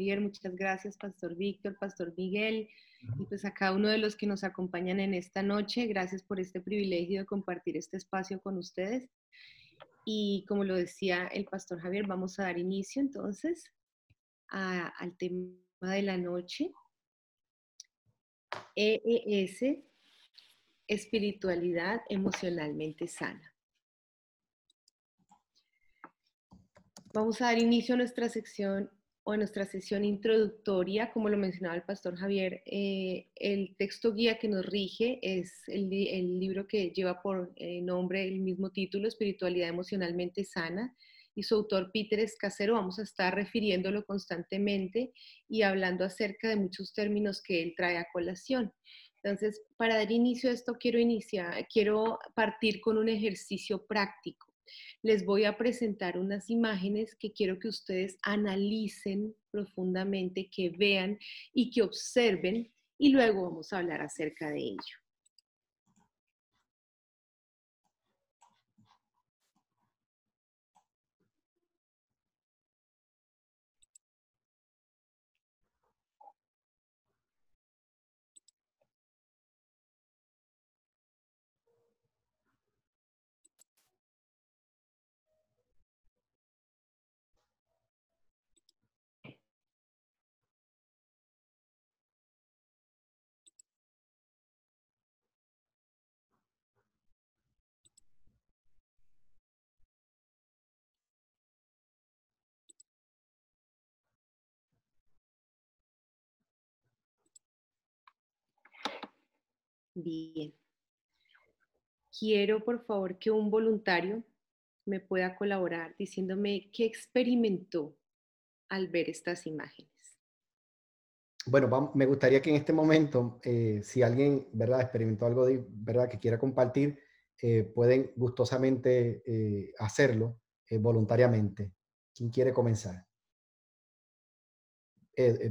Javier, muchas gracias, Pastor Víctor, Pastor Miguel, y pues a cada uno de los que nos acompañan en esta noche. Gracias por este privilegio de compartir este espacio con ustedes. Y como lo decía el Pastor Javier, vamos a dar inicio entonces al tema de la noche. EES, espiritualidad emocionalmente sana. Vamos a dar inicio a nuestra sección a nuestra sesión introductoria. Como lo mencionaba el pastor Javier, eh, el texto guía que nos rige es el, libro que lleva por eh, nombre el mismo título, Espiritualidad Emocionalmente Sana, y su autor Peter Escasero. Vamos a estar refiriéndolo constantemente y hablando acerca de muchos términos que él trae a colación. Entonces, para dar inicio a esto, quiero, iniciar, quiero partir con un ejercicio práctico les voy a presentar unas imágenes que quiero que ustedes analicen profundamente, que vean y que observen y luego vamos a hablar acerca de ello. Bien. Quiero, por favor, que un voluntario me pueda colaborar diciéndome qué experimentó al ver estas imágenes. Bueno, me gustaría que en este momento, eh, si alguien, ¿verdad?, experimentó algo, de, ¿verdad?, que quiera compartir, eh, pueden gustosamente eh, hacerlo voluntariamente. ¿Quién quiere comenzar?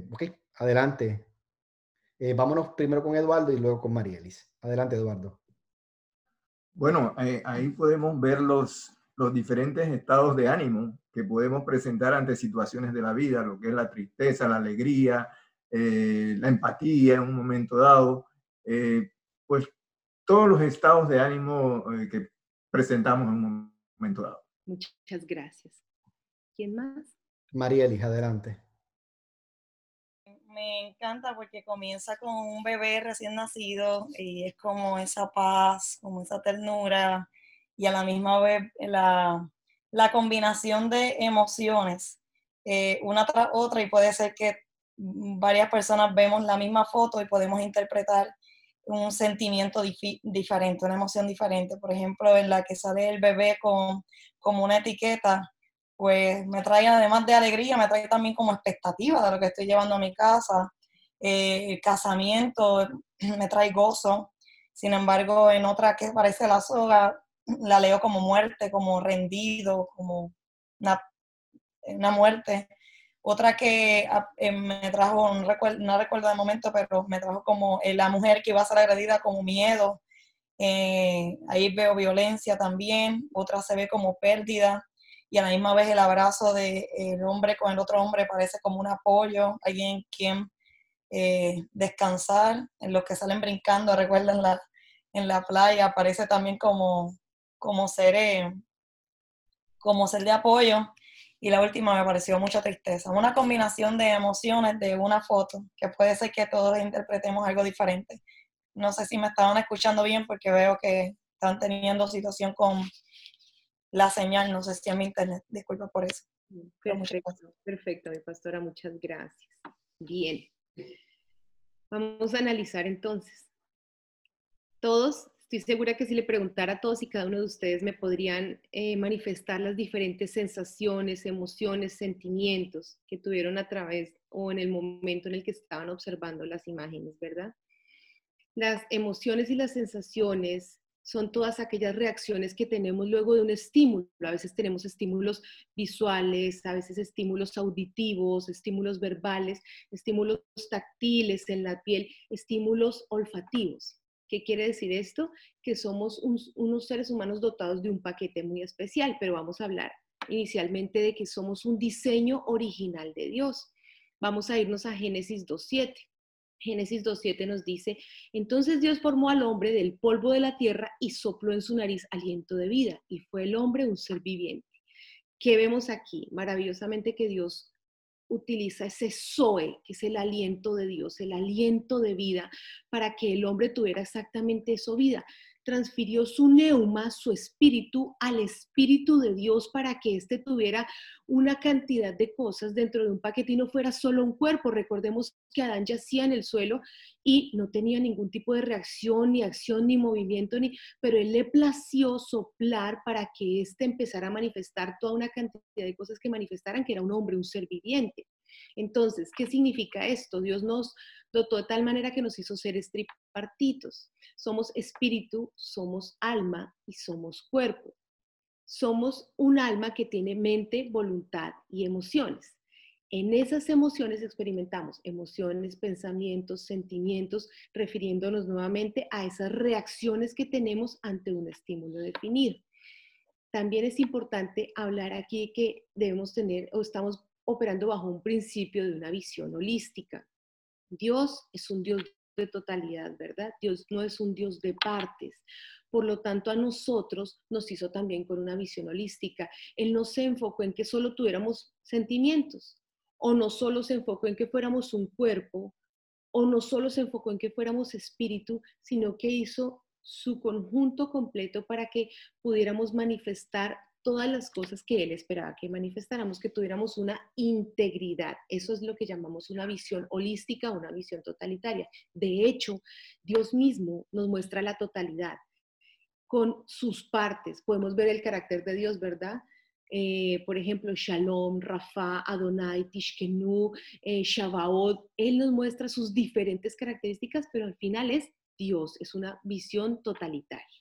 ok, adelante. Eh, vámonos primero con Eduardo y luego con Marielis. Adelante, Eduardo. Bueno, eh, ahí podemos ver los, los diferentes estados de ánimo que podemos presentar ante situaciones de la vida, lo que es la tristeza, la alegría, eh, la empatía en un momento dado, pues todos los estados de ánimo que presentamos en un momento dado. Muchas gracias. ¿Quién más? Marielis, adelante me encanta porque comienza con un bebé recién nacido y es como esa paz, como esa ternura y a la misma vez la, la combinación de emociones, eh, una tras otra y puede ser que varias personas vemos la misma foto y podemos interpretar un sentimiento diferente, una emoción diferente. Por ejemplo, en la que sale el bebé con una etiqueta, pues me trae además de alegría, me trae también como expectativa de lo que estoy llevando a mi casa. Eh, el casamiento me trae gozo. Sin embargo, en otra que parece la soga, la leo como muerte, como rendido, como una, una muerte. Otra que ah, eh, me trajo, no recuerdo, no recuerdo de momento, pero me trajo como eh, la mujer que iba a ser agredida como miedo. ahí veo violencia también. Otra se ve como pérdida y a la misma vez el abrazo del el hombre con el otro hombre parece como un apoyo, alguien quien eh, descansar, en los que salen brincando, recuerden la, en la playa, parece también como, como, ser, eh, como ser de apoyo. Y la última me pareció mucha tristeza. Una combinación de emociones de una foto, que puede ser que todos interpretemos algo diferente. No sé si me estaban escuchando bien porque veo que están teniendo situación con la señal, no sé si a mi internet, disculpa por eso. Perfecto, perfecto, mi pastora, muchas gracias. Bien. Vamos a analizar entonces. Todos, estoy segura que si le preguntara a todos y cada uno de ustedes me podrían eh, manifestar las diferentes sensaciones, emociones, sentimientos que tuvieron a través o en el momento en el que estaban observando las imágenes, ¿verdad? Las emociones y las sensaciones son todas aquellas reacciones que tenemos luego de un estímulo. A veces tenemos estímulos visuales, a veces estímulos auditivos, estímulos verbales, estímulos táctiles en la piel, estímulos olfativos. ¿Qué quiere decir esto? Que somos unos seres humanos dotados de un paquete muy especial, pero vamos a hablar inicialmente de que somos un diseño original de Dios. Vamos a irnos a Génesis 2.7. Génesis 2.7 nos dice, entonces Dios formó al hombre del polvo de la tierra y sopló en su nariz aliento de vida, y fue el hombre un ser viviente. ¿Qué vemos aquí? Maravillosamente que Dios utiliza ese Zoe, que es el aliento de Dios, el aliento de vida, para que el hombre tuviera exactamente eso vida transfirió su neuma, su espíritu, al espíritu de Dios para que éste tuviera una cantidad de cosas dentro de un paquete y no fuera solo un cuerpo. Recordemos que Adán yacía en el suelo y no tenía ningún tipo de reacción, ni acción, ni movimiento, ni, pero él le plació soplar para que éste empezara a manifestar toda una cantidad de cosas que manifestaran que era un hombre, un ser viviente. Entonces, ¿qué significa esto? Dios nos dotó de tal manera que nos hizo seres tripartitos. Somos espíritu, somos alma y somos cuerpo. Somos un alma que tiene mente, voluntad y emociones. En esas emociones experimentamos emociones, pensamientos, sentimientos, refiriéndonos nuevamente a esas reacciones que tenemos ante un estímulo definido. También es importante hablar aquí que debemos tener o estamos operando bajo un principio de una visión holística. Dios es un Dios de totalidad, ¿verdad? Dios no es un Dios de partes. Por lo tanto, a nosotros nos hizo también con una visión holística. Él no se enfocó en que solo tuviéramos sentimientos, o no solo se enfocó en que fuéramos un cuerpo, o no solo se enfocó en que fuéramos espíritu, sino que hizo su conjunto completo para que pudiéramos manifestar todas las cosas que él esperaba que manifestáramos, que tuviéramos una integridad. Eso es lo que llamamos una visión holística, una visión totalitaria. De hecho, Dios mismo nos muestra la totalidad con sus partes. Podemos ver el carácter de Dios, ¿verdad? Eh, por ejemplo, Shalom, Rafa, Adonai, Tishkenu, eh, Él nos muestra sus diferentes características, pero al final es Dios, es una visión totalitaria.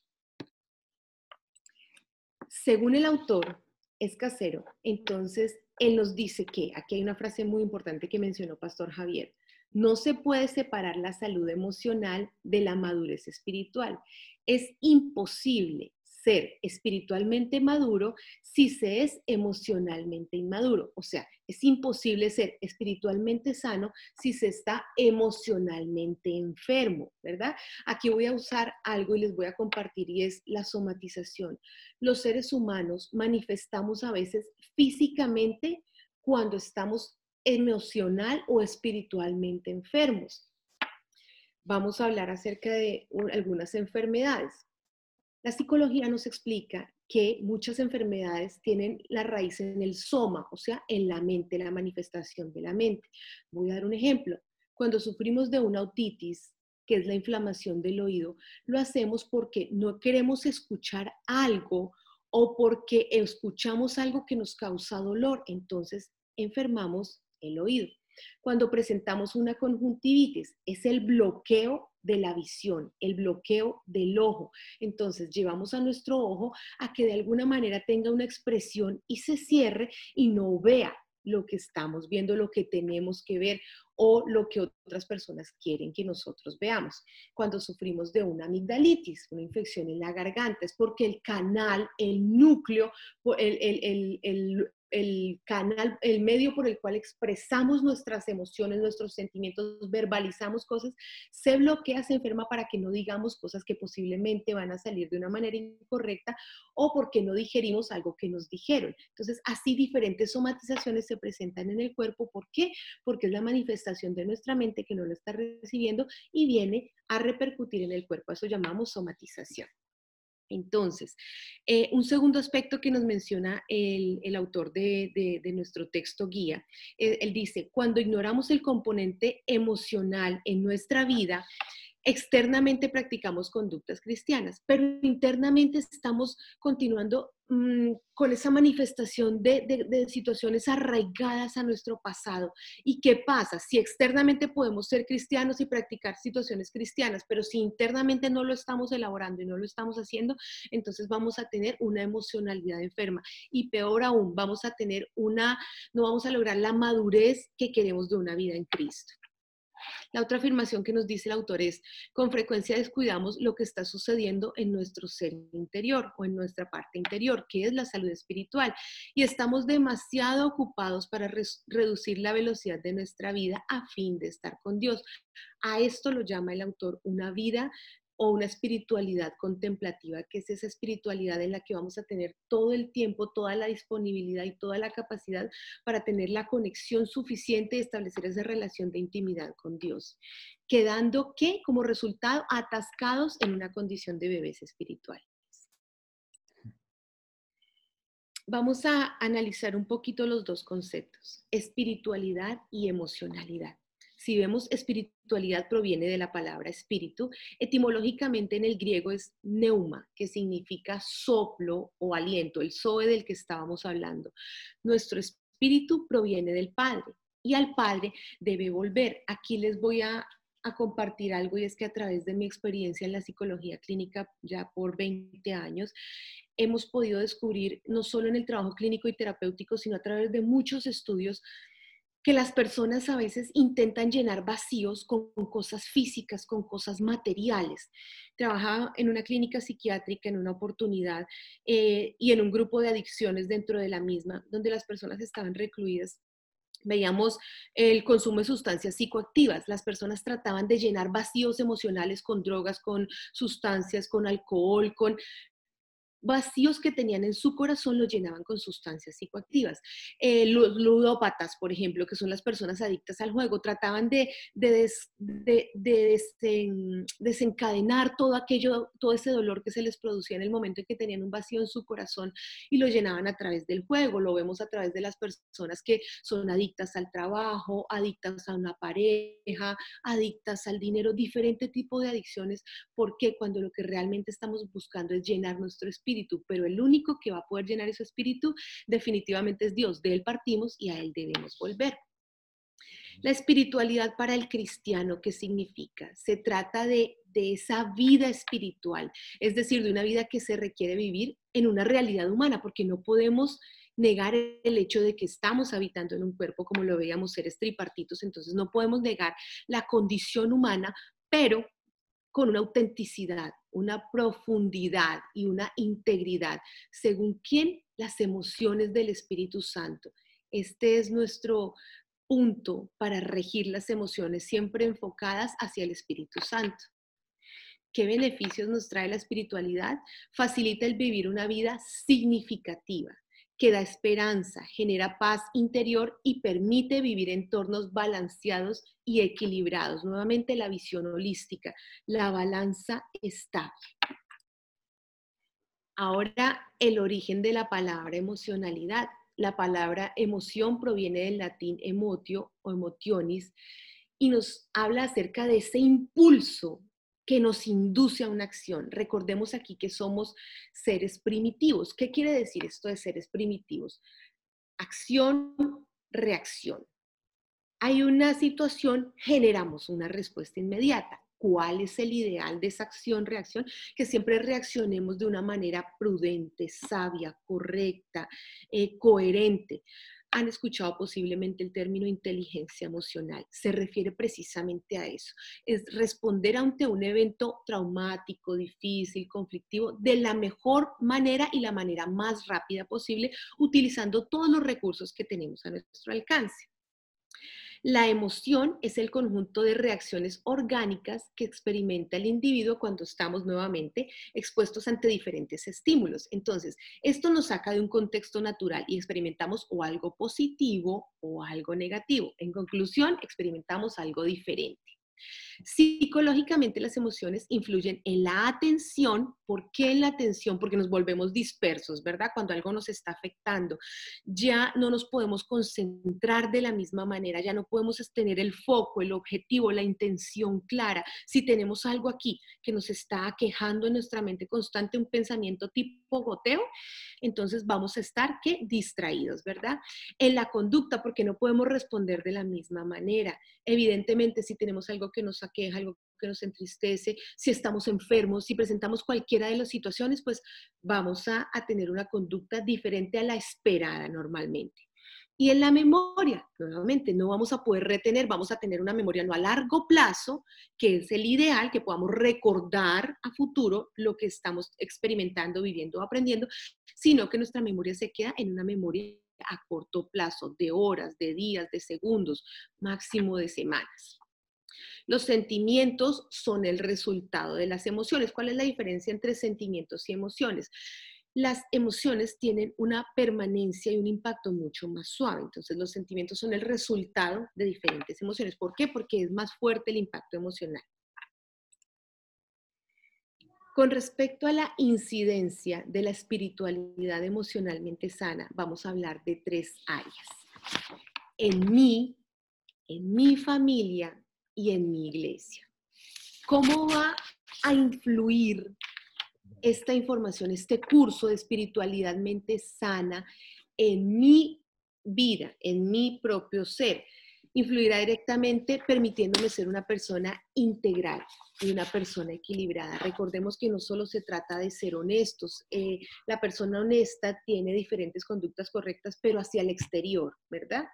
Según el autor, es casero. Entonces, él nos dice que, aquí hay una frase muy importante que mencionó Pastor Javier, no se puede separar la salud emocional de la madurez espiritual. Es imposible ser espiritualmente maduro si se es emocionalmente inmaduro. O sea, es imposible ser espiritualmente sano si se está emocionalmente enfermo, ¿verdad? Aquí voy a usar algo y les voy a compartir y es la somatización. Los seres humanos manifestamos a veces físicamente cuando estamos emocional o espiritualmente enfermos. Vamos a hablar acerca de algunas enfermedades. La psicología nos explica que muchas enfermedades tienen la raíz en el soma, o sea, en la mente, la manifestación de la mente. Voy a dar un ejemplo. Cuando sufrimos de una autitis, que es la inflamación del oído, lo hacemos porque no queremos escuchar algo o porque escuchamos algo que nos causa dolor, entonces enfermamos el oído. Cuando presentamos una conjuntivitis, es el bloqueo de la visión, el bloqueo del ojo. Entonces llevamos a nuestro ojo a que de alguna manera tenga una expresión y se cierre y no vea lo que estamos viendo, lo que tenemos que ver o lo que otras personas quieren que nosotros veamos. Cuando sufrimos de una amigdalitis, una infección en la garganta, es porque el canal, el núcleo, el, el, el canal, el medio por el cual expresamos nuestras emociones, nuestros sentimientos, verbalizamos cosas, se bloquea, se enferma para que no digamos cosas que posiblemente van a salir de una manera incorrecta o porque no digerimos algo que nos dijeron. Entonces, así diferentes somatizaciones se presentan en el cuerpo. ¿Por qué? Porque es la manifestación de nuestra mente que no lo está recibiendo y viene a repercutir en el cuerpo. Eso llamamos somatización. Entonces, eh, un segundo aspecto que nos menciona el, autor de, nuestro texto guía, eh, él dice, cuando ignoramos el componente emocional en nuestra vida, externamente practicamos conductas cristianas, pero internamente estamos continuando mm, con esa manifestación de, situaciones arraigadas a nuestro pasado. ¿Y qué pasa? Si externamente podemos ser cristianos y practicar situaciones cristianas, pero si internamente no lo estamos elaborando y no lo estamos haciendo, entonces vamos a tener una emocionalidad enferma. Y peor aún, vamos a tener una, no vamos a lograr la madurez que queremos de una vida en Cristo. La otra afirmación que nos dice el autor es, con frecuencia descuidamos lo que está sucediendo en nuestro ser interior o en nuestra parte interior, que es la salud espiritual, y estamos demasiado ocupados para reducir la velocidad de nuestra vida a fin de estar con Dios. A esto lo llama el autor una vida o una espiritualidad contemplativa, que es esa espiritualidad en la que vamos a tener todo el tiempo, toda la disponibilidad y toda la capacidad para tener la conexión suficiente y establecer esa relación de intimidad con Dios, quedando que como resultado atascados en una condición de bebés espirituales. Vamos a analizar un poquito los dos conceptos, espiritualidad y emocionalidad. Si vemos espiritualidad proviene de la palabra espíritu, etimológicamente en el griego es neuma, que significa soplo o aliento, el zoe del que estábamos hablando. Nuestro espíritu proviene del Padre y al Padre debe volver. Aquí les voy a, a compartir algo y es que a través de mi experiencia en la psicología clínica ya por 20 años, hemos podido descubrir, no solo en el trabajo clínico y terapéutico, sino a través de muchos estudios, que las personas a veces intentan llenar vacíos con, cosas físicas, con cosas materiales. Trabajaba en una clínica psiquiátrica en una oportunidad eh, y en un grupo de adicciones dentro de la misma, donde las personas estaban recluidas veíamos el consumo de sustancias psicoactivas. Las personas trataban de llenar vacíos emocionales con drogas, con sustancias, con alcohol, con vacíos que tenían en su corazón los llenaban con sustancias psicoactivas. Eh, los ludópatas, por ejemplo, que son las personas adictas al juego, trataban de, de, desencadenar todo aquello, todo ese dolor que se les producía en el momento en que tenían un vacío en su corazón y lo llenaban a través del juego. Lo vemos a través de las personas que son adictas al trabajo, adictas a una pareja, adictas al dinero, diferente tipo de adicciones, porque cuando lo que realmente estamos buscando es llenar nuestro espíritu espíritu, pero el único que va a poder llenar ese espíritu definitivamente es Dios. De Él partimos y a Él debemos volver. La espiritualidad para el cristiano, ¿qué significa? Se trata de, de, esa vida espiritual, es decir, de una vida que se requiere vivir en una realidad humana, porque no podemos negar el hecho de que estamos habitando en un cuerpo como lo veíamos seres tripartitos, entonces no podemos negar la condición humana, pero con una autenticidad, una profundidad y una integridad, según quién las emociones del Espíritu Santo. Este es nuestro punto para regir las emociones, siempre enfocadas hacia el Espíritu Santo. ¿Qué beneficios nos trae la espiritualidad? Facilita el vivir una vida significativa, que da esperanza, genera paz interior y permite vivir entornos balanceados y equilibrados. Nuevamente la visión holística, la balanza estable. Ahora el origen de la palabra emocionalidad. La palabra emoción proviene del latín emotio o emotionis y nos habla acerca de ese impulso que nos induce a una acción. Recordemos aquí que somos seres primitivos. ¿Qué quiere decir esto de seres primitivos? Acción, reacción. Hay una situación, generamos una respuesta inmediata. ¿Cuál es el ideal de esa acción, reacción? Que siempre reaccionemos de una manera prudente, sabia, correcta, eh, coherente han escuchado posiblemente el término inteligencia emocional. Se refiere precisamente a eso. Es responder ante un evento traumático, difícil, conflictivo, de la mejor manera y la manera más rápida posible, utilizando todos los recursos que tenemos a nuestro alcance. La emoción es el conjunto de reacciones orgánicas que experimenta el individuo cuando estamos nuevamente expuestos ante diferentes estímulos. Entonces, esto nos saca de un contexto natural y experimentamos o algo positivo o algo negativo. En conclusión, experimentamos algo diferente. Psicológicamente las emociones influyen en la atención. ¿Por qué en la atención? Porque nos volvemos dispersos, ¿verdad? Cuando algo nos está afectando, ya no nos podemos concentrar de la misma manera, ya no podemos tener el foco, el objetivo, la intención clara. Si tenemos algo aquí que nos está quejando en nuestra mente constante, un pensamiento tipo goteo, entonces vamos a estar ¿qué? distraídos, ¿verdad? En la conducta, porque no podemos responder de la misma manera. Evidentemente, si tenemos algo que nos aqueja, algo que nos entristece, si estamos enfermos, si presentamos cualquiera de las situaciones, pues vamos a, a tener una conducta diferente a la esperada normalmente. Y en la memoria, nuevamente, no vamos a poder retener, vamos a tener una memoria no a largo plazo, que es el ideal, que podamos recordar a futuro lo que estamos experimentando, viviendo, aprendiendo, sino que nuestra memoria se queda en una memoria a corto plazo, de horas, de días, de segundos, máximo de semanas. Los sentimientos son el resultado de las emociones. ¿Cuál es la diferencia entre sentimientos y emociones? Las emociones tienen una permanencia y un impacto mucho más suave. Entonces los sentimientos son el resultado de diferentes emociones. ¿Por qué? Porque es más fuerte el impacto emocional. Con respecto a la incidencia de la espiritualidad emocionalmente sana, vamos a hablar de tres áreas. En mí, en mi familia y en mi iglesia. ¿Cómo va a influir esta información, este curso de espiritualidad mente sana en mi vida, en mi propio ser, influirá directamente permitiéndome ser una persona integral y una persona equilibrada. Recordemos que no solo se trata de ser honestos, eh, la persona honesta tiene diferentes conductas correctas, pero hacia el exterior, ¿verdad?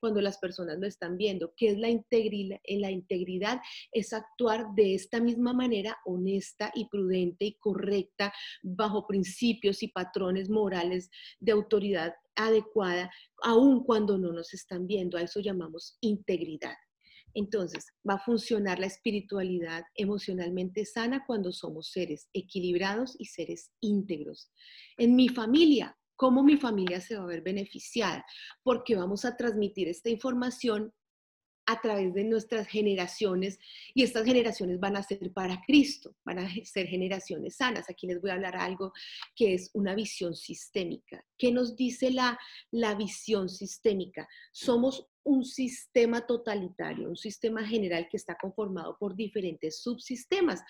Cuando las personas lo están viendo. ¿Qué es la integridad? La integridad es actuar de esta misma manera honesta y prudente y correcta bajo principios y patrones morales de autoridad adecuada, aun cuando no nos están viendo. A eso llamamos integridad. Entonces, va a funcionar la espiritualidad emocionalmente sana cuando somos seres equilibrados y seres íntegros. En mi familia, cómo mi familia se va a ver beneficiada, porque vamos a transmitir esta información a través de nuestras generaciones y estas generaciones van a ser para Cristo, van a ser generaciones sanas. Aquí les voy a hablar algo que es una visión sistémica. ¿Qué nos dice la, la visión sistémica? Somos un sistema totalitario, un sistema general que está conformado por diferentes subsistemas,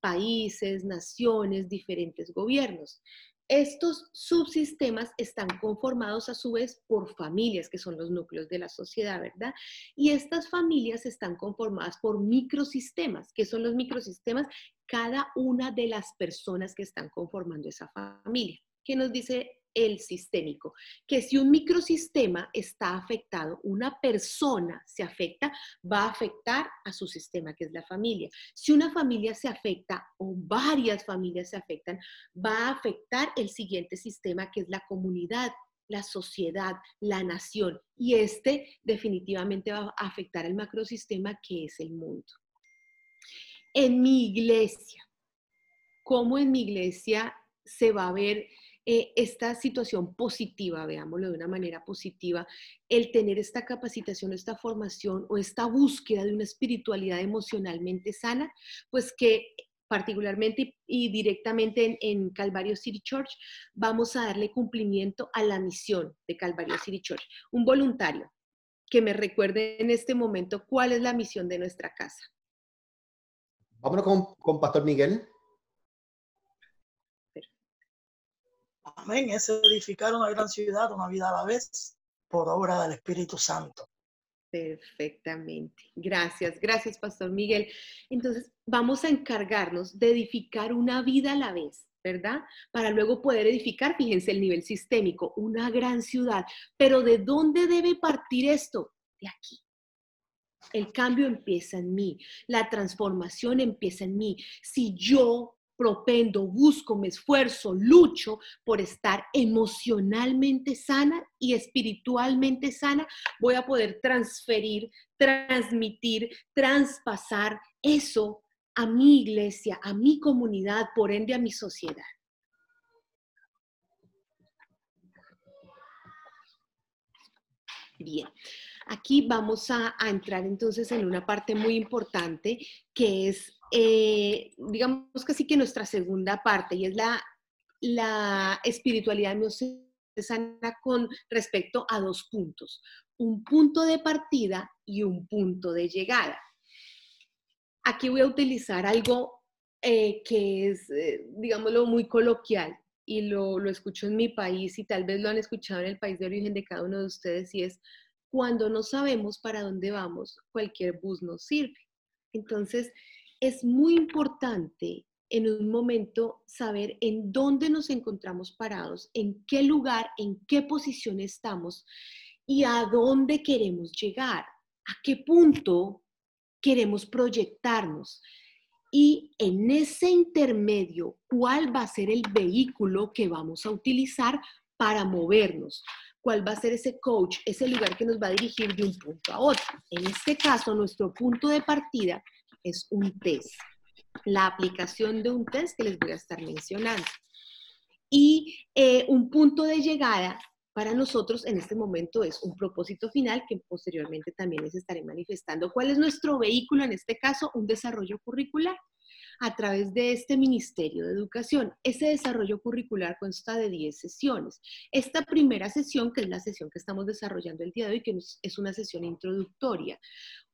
países, naciones, diferentes gobiernos. Estos subsistemas están conformados a su vez por familias, que son los núcleos de la sociedad, ¿verdad? Y estas familias están conformadas por microsistemas, que son los microsistemas, cada una de las personas que están conformando esa familia. ¿Qué nos dice el sistémico, que si un microsistema está afectado, una persona se afecta, va a afectar a su sistema, que es la familia. Si una familia se afecta o varias familias se afectan, va a afectar el siguiente sistema, que es la comunidad, la sociedad, la nación. Y este definitivamente va a afectar el macrosistema, que es el mundo. En mi iglesia, ¿cómo en mi iglesia se va a ver eh, esta situación positiva, veámoslo de una manera positiva, el tener esta capacitación, esta formación o esta búsqueda de una espiritualidad emocionalmente sana, pues que particularmente y directamente en, Calvario City Church, vamos a darle cumplimiento a la misión de Calvario City Church. Un voluntario que me recuerde en este momento cuál es la misión de nuestra casa. Vámonos con, con Pastor Miguel. Amén. Es edificar una gran ciudad, una vida a la vez, por obra del Espíritu Santo. Perfectamente. Gracias, gracias, Pastor Miguel. Entonces, vamos a encargarnos de edificar una vida a la vez, ¿verdad? Para luego poder edificar, fíjense, el nivel sistémico, una gran ciudad. Pero ¿de dónde debe partir esto? De aquí. El cambio empieza en mí, la transformación empieza en mí. Si yo propendo, busco, me esfuerzo, lucho por estar emocionalmente sana y espiritualmente sana, voy a poder transferir, transmitir, traspasar eso a mi iglesia, a mi comunidad, por ende a mi sociedad. Bien, aquí vamos a, a, entrar entonces en una parte muy importante que es eh, digamos casi que nuestra segunda parte, y es la, la espiritualidad sana con respecto a dos puntos, un punto de partida y un punto de llegada. Aquí voy a utilizar algo eh, que es, eh, digámoslo, muy coloquial y lo, lo escucho en mi país y tal vez lo han escuchado en el país de origen de cada uno de ustedes y es cuando no sabemos para dónde vamos, cualquier bus nos sirve. Entonces, es muy importante en un momento saber en dónde nos encontramos parados, en qué lugar, en qué posición estamos y a dónde queremos llegar, a qué punto queremos proyectarnos. Y en ese intermedio, ¿cuál va a ser el vehículo que vamos a utilizar para movernos? ¿Cuál va a ser ese coach, ese lugar que nos va a dirigir de un punto a otro? En este caso, nuestro punto de partida es un test, la aplicación de un test que les voy a estar mencionando. Y eh, un punto de llegada para nosotros en este momento es un propósito final que posteriormente también les estaré manifestando. ¿Cuál es nuestro vehículo en este caso? Un desarrollo curricular a través de este Ministerio de Educación. Ese desarrollo curricular consta de 10 sesiones. Esta primera sesión, que es la sesión que estamos desarrollando el día de hoy, que es una sesión introductoria.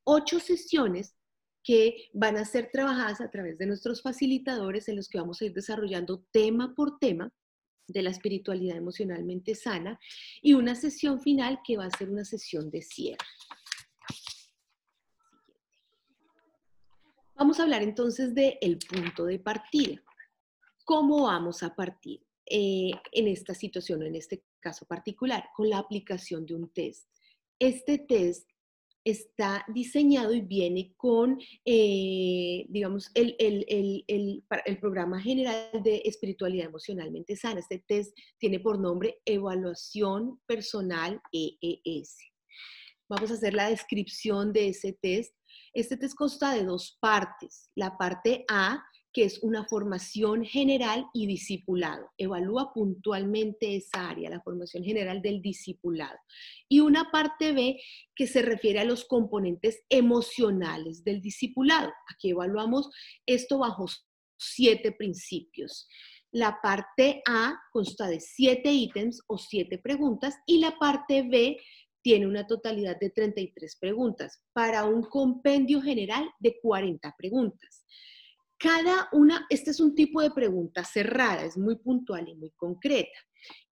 Ocho sesiones que van a ser trabajadas a través de nuestros facilitadores en los que vamos a ir desarrollando tema por tema de la espiritualidad emocionalmente sana y una sesión final que va a ser una sesión de cierre. Vamos a hablar entonces del el punto de partida. ¿Cómo vamos a partir eh, en esta situación o en este caso particular? Con la aplicación de un test. Este test está diseñado y viene con, eh, digamos, el, el, programa general de espiritualidad emocionalmente sana. Este test tiene por nombre Evaluación Personal EES. Vamos a hacer la descripción de ese test. Este test consta de dos partes. La parte A que es una formación general y discipulado. Evalúa puntualmente esa área, la formación general del discipulado. Y una parte B que se refiere a los componentes emocionales del discipulado. Aquí evaluamos esto bajo siete principios. La parte A consta de siete ítems o siete preguntas y la parte B tiene una totalidad de 33 preguntas para un compendio general de 40 preguntas. Cada una, este es un tipo de pregunta cerrada, es muy puntual y muy concreta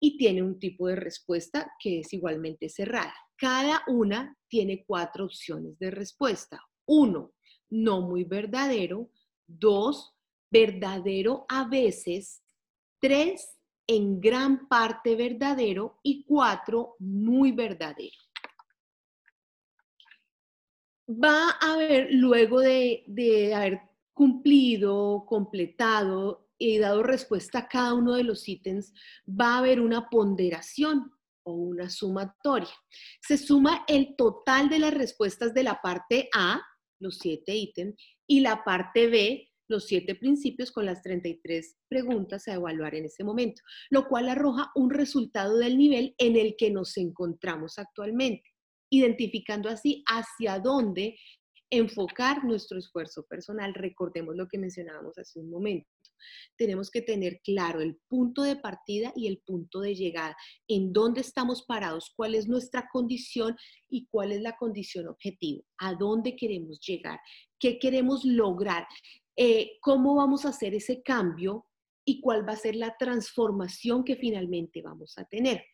y tiene un tipo de respuesta que es igualmente cerrada. Cada una tiene cuatro opciones de respuesta. Uno, no muy verdadero. Dos, verdadero a veces. Tres, en gran parte verdadero. Y cuatro, muy verdadero. Va a haber, luego de, de haber cumplido, completado y dado respuesta a cada uno de los ítems, va a haber una ponderación o una sumatoria. Se suma el total de las respuestas de la parte A, los siete ítems, y la parte B, los siete principios con las 33 preguntas a evaluar en ese momento, lo cual arroja un resultado del nivel en el que nos encontramos actualmente, identificando así hacia dónde enfocar nuestro esfuerzo personal. Recordemos lo que mencionábamos hace un momento. Tenemos que tener claro el punto de partida y el punto de llegada, en dónde estamos parados, cuál es nuestra condición y cuál es la condición objetivo, a dónde queremos llegar, qué queremos lograr, eh, cómo vamos a hacer ese cambio y cuál va a ser la transformación que finalmente vamos a tener.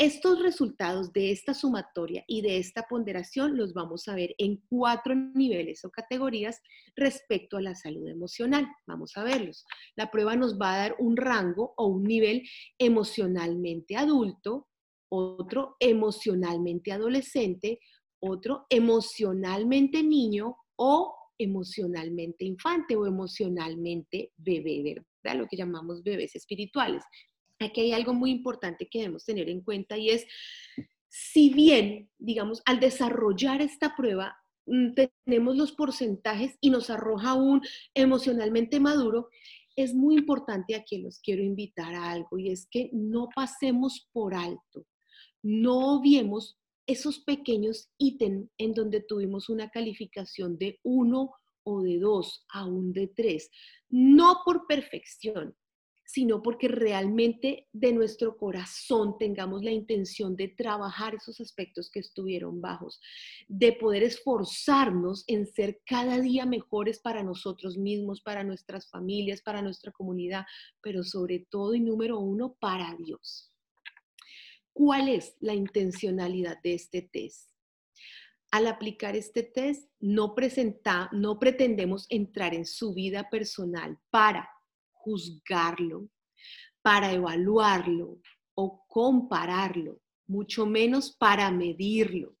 Estos resultados de esta sumatoria y de esta ponderación los vamos a ver en cuatro niveles o categorías respecto a la salud emocional. Vamos a verlos. La prueba nos va a dar un rango o un nivel emocionalmente adulto, otro emocionalmente adolescente, otro emocionalmente niño o emocionalmente infante o emocionalmente bebé, ¿verdad? Lo que llamamos bebés espirituales. Aquí hay algo muy importante que debemos tener en cuenta y es, si bien, digamos, al desarrollar esta prueba, mm, tenemos los porcentajes y nos arroja un emocionalmente maduro, es muy importante aquí los quiero invitar a algo y es que no pasemos por alto, no obviemos esos pequeños ítems en donde tuvimos una calificación de uno o de dos, aún de tres, no por perfección, sino porque realmente de nuestro corazón tengamos la intención de trabajar esos aspectos que estuvieron bajos, de poder esforzarnos en ser cada día mejores para nosotros mismos, para nuestras familias, para nuestra comunidad, pero sobre todo y número uno, para Dios. ¿Cuál es la intencionalidad de este test? Al aplicar este test, no, presenta, no pretendemos entrar en su vida personal para juzgarlo, para evaluarlo o compararlo. mucho menos para medirlo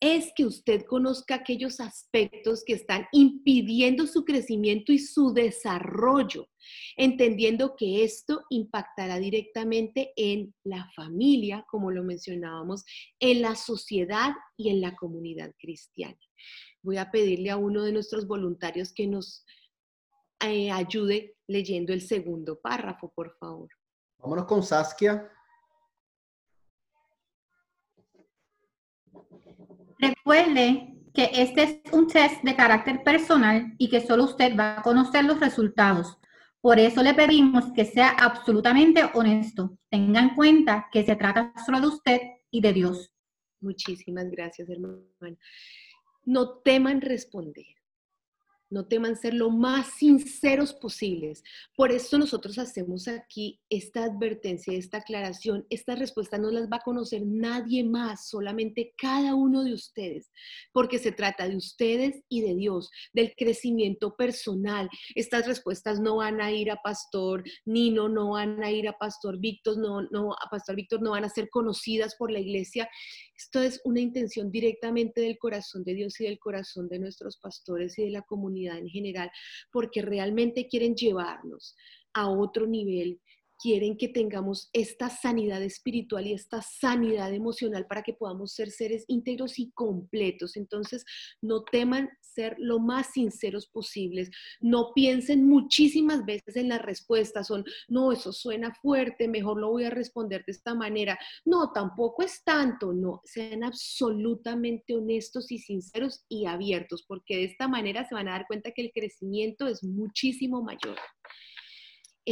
es que usted conozca aquellos aspectos que están impidiendo su crecimiento y su desarrollo, entendiendo que esto impactará directamente en la familia, como lo mencionábamos, en la sociedad y en la comunidad cristiana. Voy a pedirle a uno de nuestros voluntarios que nos eh, ayude leyendo el segundo párrafo, por favor. Vámonos con Saskia. Recuerde que este es un test de carácter personal y que solo usted va a conocer los resultados. Por eso le pedimos que sea absolutamente honesto. Tenga en cuenta que se trata solo de usted y de Dios. Muchísimas gracias, hermano. No teman responder. No teman ser lo más sinceros posibles. Por eso nosotros hacemos aquí esta advertencia, esta aclaración. Esta respuesta no las va a conocer nadie más, solamente cada uno de ustedes, porque se trata de ustedes y de Dios, del crecimiento personal. Estas respuestas no van a ir a Pastor Nino, no van a ir a Pastor Víctor, no, no, a Pastor Víctor no van a ser conocidas por la iglesia. Esto es una intención directamente del corazón de Dios y del corazón de nuestros pastores y de la comunidad en general, porque realmente quieren llevarnos a otro nivel quieren que tengamos esta sanidad espiritual y esta sanidad emocional para que podamos ser seres íntegros y completos. Entonces, no teman ser lo más sinceros posibles. No piensen muchísimas veces en las respuestas. Son, no, eso suena fuerte, mejor lo voy a responder de esta manera. No, tampoco es tanto. No, sean absolutamente honestos y sinceros y abiertos, porque de esta manera se van a dar cuenta que el crecimiento es muchísimo mayor.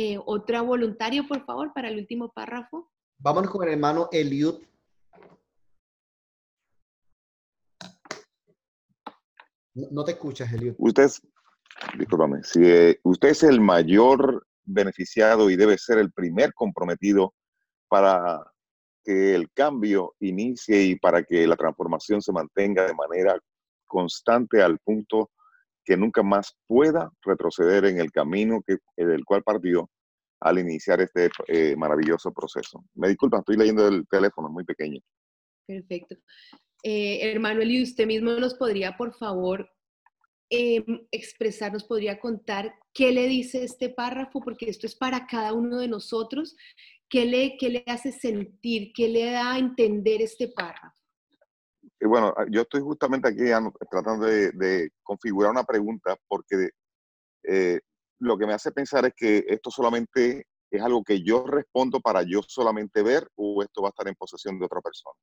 Eh, otra voluntario, por favor, para el último párrafo. Vámonos con el hermano Eliud. No, te escuchas, Eliud. Usted es, discúlpame, si eh, usted es el mayor beneficiado y debe ser el primer comprometido para que el cambio inicie y para que la transformación se mantenga de manera constante al punto que nunca más pueda retroceder en el camino que, eh, del cual partió al iniciar este eh, maravilloso proceso. Me disculpa, estoy leyendo el teléfono, muy pequeño. Perfecto. Eh, hermano Eli, usted mismo nos podría, por favor, em, expresar, nos podría contar qué le dice este párrafo, porque esto es para cada uno de nosotros. ¿Qué le, qué le hace sentir? ¿Qué le da a entender este párrafo? Bueno, ah, yo estoy justamente aquí tratando de, configurar una pregunta porque eh, lo que me hace pensar es que esto solamente es algo que yo respondo para yo solamente ver o esto va a estar en posesión de otra persona.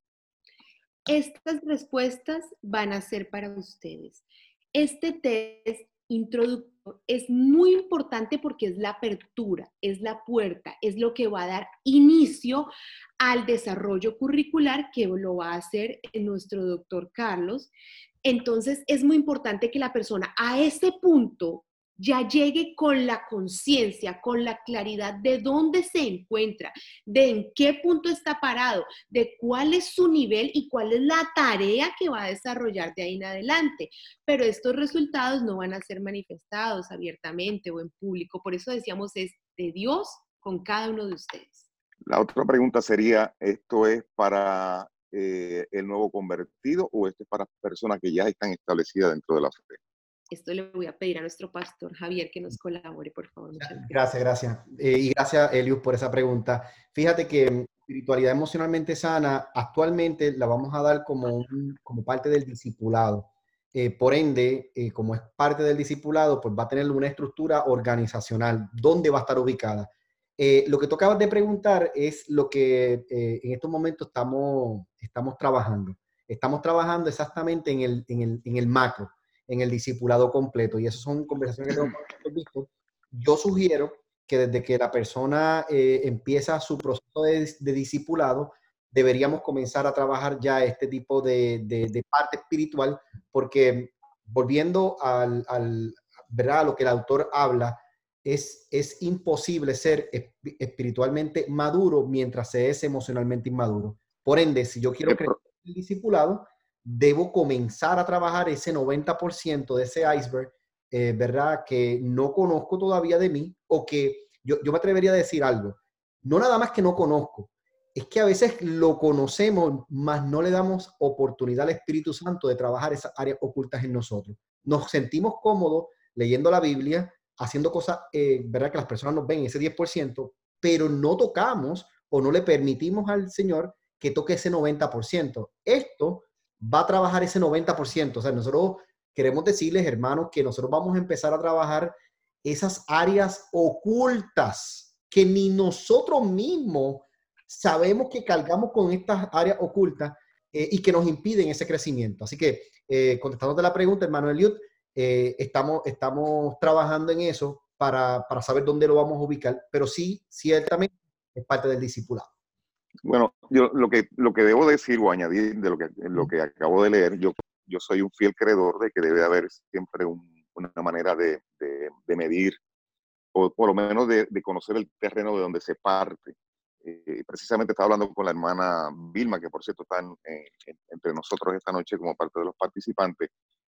Estas respuestas van a ser para ustedes. Este test introductor es muy importante porque es la apertura, es la puerta, es lo que va a dar inicio al desarrollo curricular que lo va a hacer nuestro doctor Carlos. Entonces es muy importante que la persona a ese punto ya llegue con la conciencia, con la claridad de dónde se encuentra, de en qué punto está parado, de cuál es su nivel y cuál es la tarea que va a desarrollar de ahí en adelante. Pero estos resultados no van a ser manifestados abiertamente o en público. Por eso decíamos, es de Dios con cada uno de ustedes. La otra pregunta sería, ¿esto es para eh, el nuevo convertido o esto es para personas que ya están establecidas dentro de la fe? Esto le voy a pedir a nuestro pastor Javier que nos colabore, por favor. gracias, gracias. Eh, y gracias, Elius, por esa pregunta. Fíjate que espiritualidad emocionalmente sana actualmente la vamos a dar como, como parte del discipulado. Eh, por ende, eh, como es parte del discipulado, pues va a tener una estructura organizacional. ¿Dónde va a estar ubicada? lo que tú acabas de preguntar es lo que en estos momentos estamos, estamos trabajando. Estamos trabajando exactamente en el, en el, en el macro en el discipulado completo. Y esas son conversaciones que tengo con Yo sugiero que desde que la persona eh, empieza su proceso de, discipulado, deberíamos comenzar a trabajar ya este tipo de, parte espiritual, porque volviendo al, al, ¿verdad? a lo que el autor habla, es, es imposible ser espiritualmente maduro mientras se es emocionalmente inmaduro. Por ende, si yo quiero crecer el discipulado, debo comenzar a trabajar ese 90% de ese iceberg, eh, ¿verdad? Que no conozco todavía de mí o que yo, me atrevería a decir algo. No nada más que no conozco, es que a veces lo conocemos, mas no le damos oportunidad al Espíritu Santo de trabajar esas áreas ocultas en nosotros. Nos sentimos cómodos leyendo la Biblia, haciendo cosas, eh, ¿verdad? Que las personas nos ven ese 10%, pero no tocamos o no le permitimos al Señor que toque ese 90%. Esto va a trabajar ese 90%. O sea, nosotros queremos decirles, hermanos, que nosotros vamos a empezar a trabajar esas áreas ocultas que ni nosotros mismos sabemos que cargamos con estas áreas ocultas eh, y que nos impiden ese crecimiento. Así que, eh, contestando de la pregunta, hermano Eliud, eh, estamos, estamos trabajando en eso para, para, saber dónde lo vamos a ubicar, pero sí, ciertamente es parte del discipulado. Bueno, yo lo que, lo que debo decir o añadir de lo que, lo que acabo de leer, yo, yo soy un fiel creedor de que debe haber siempre una manera de, de, de, medir, o por lo menos de, de, conocer el terreno de donde se parte. Eh, precisamente estaba hablando con la hermana Vilma, que por cierto está entre nosotros esta noche como parte de los participantes,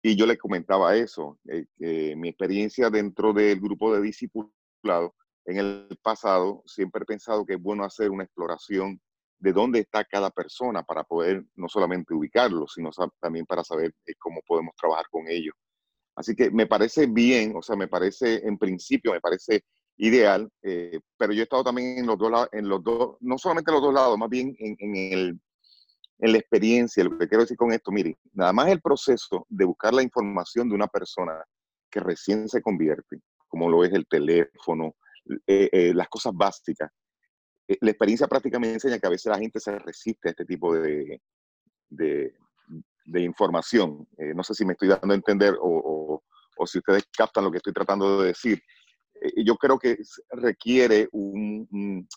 y yo le comentaba eso, eh, mi experiencia dentro del grupo de discipulado en el pasado, siempre he pensado que es bueno hacer una exploración de dónde está cada persona para poder no solamente ubicarlo, sino también para saber eh, cómo podemos trabajar con ellos. Así que me parece bien, o sea, me parece en principio, me parece ideal, eh, pero yo he estado también en los dos lados, en los dos, no solamente en los dos lados, más bien en, el, en la experiencia. Lo que quiero decir con esto, mire, nada más el proceso de buscar la información de una persona que recién se convierte, como lo es el teléfono, eh, eh, las cosas básicas. Eh, la experiencia práctica me enseña que a veces la gente se resiste a este tipo de, de, información. Eh, no sé si me estoy dando a entender o, si ustedes captan lo que estoy tratando de decir yo creo que requiere un,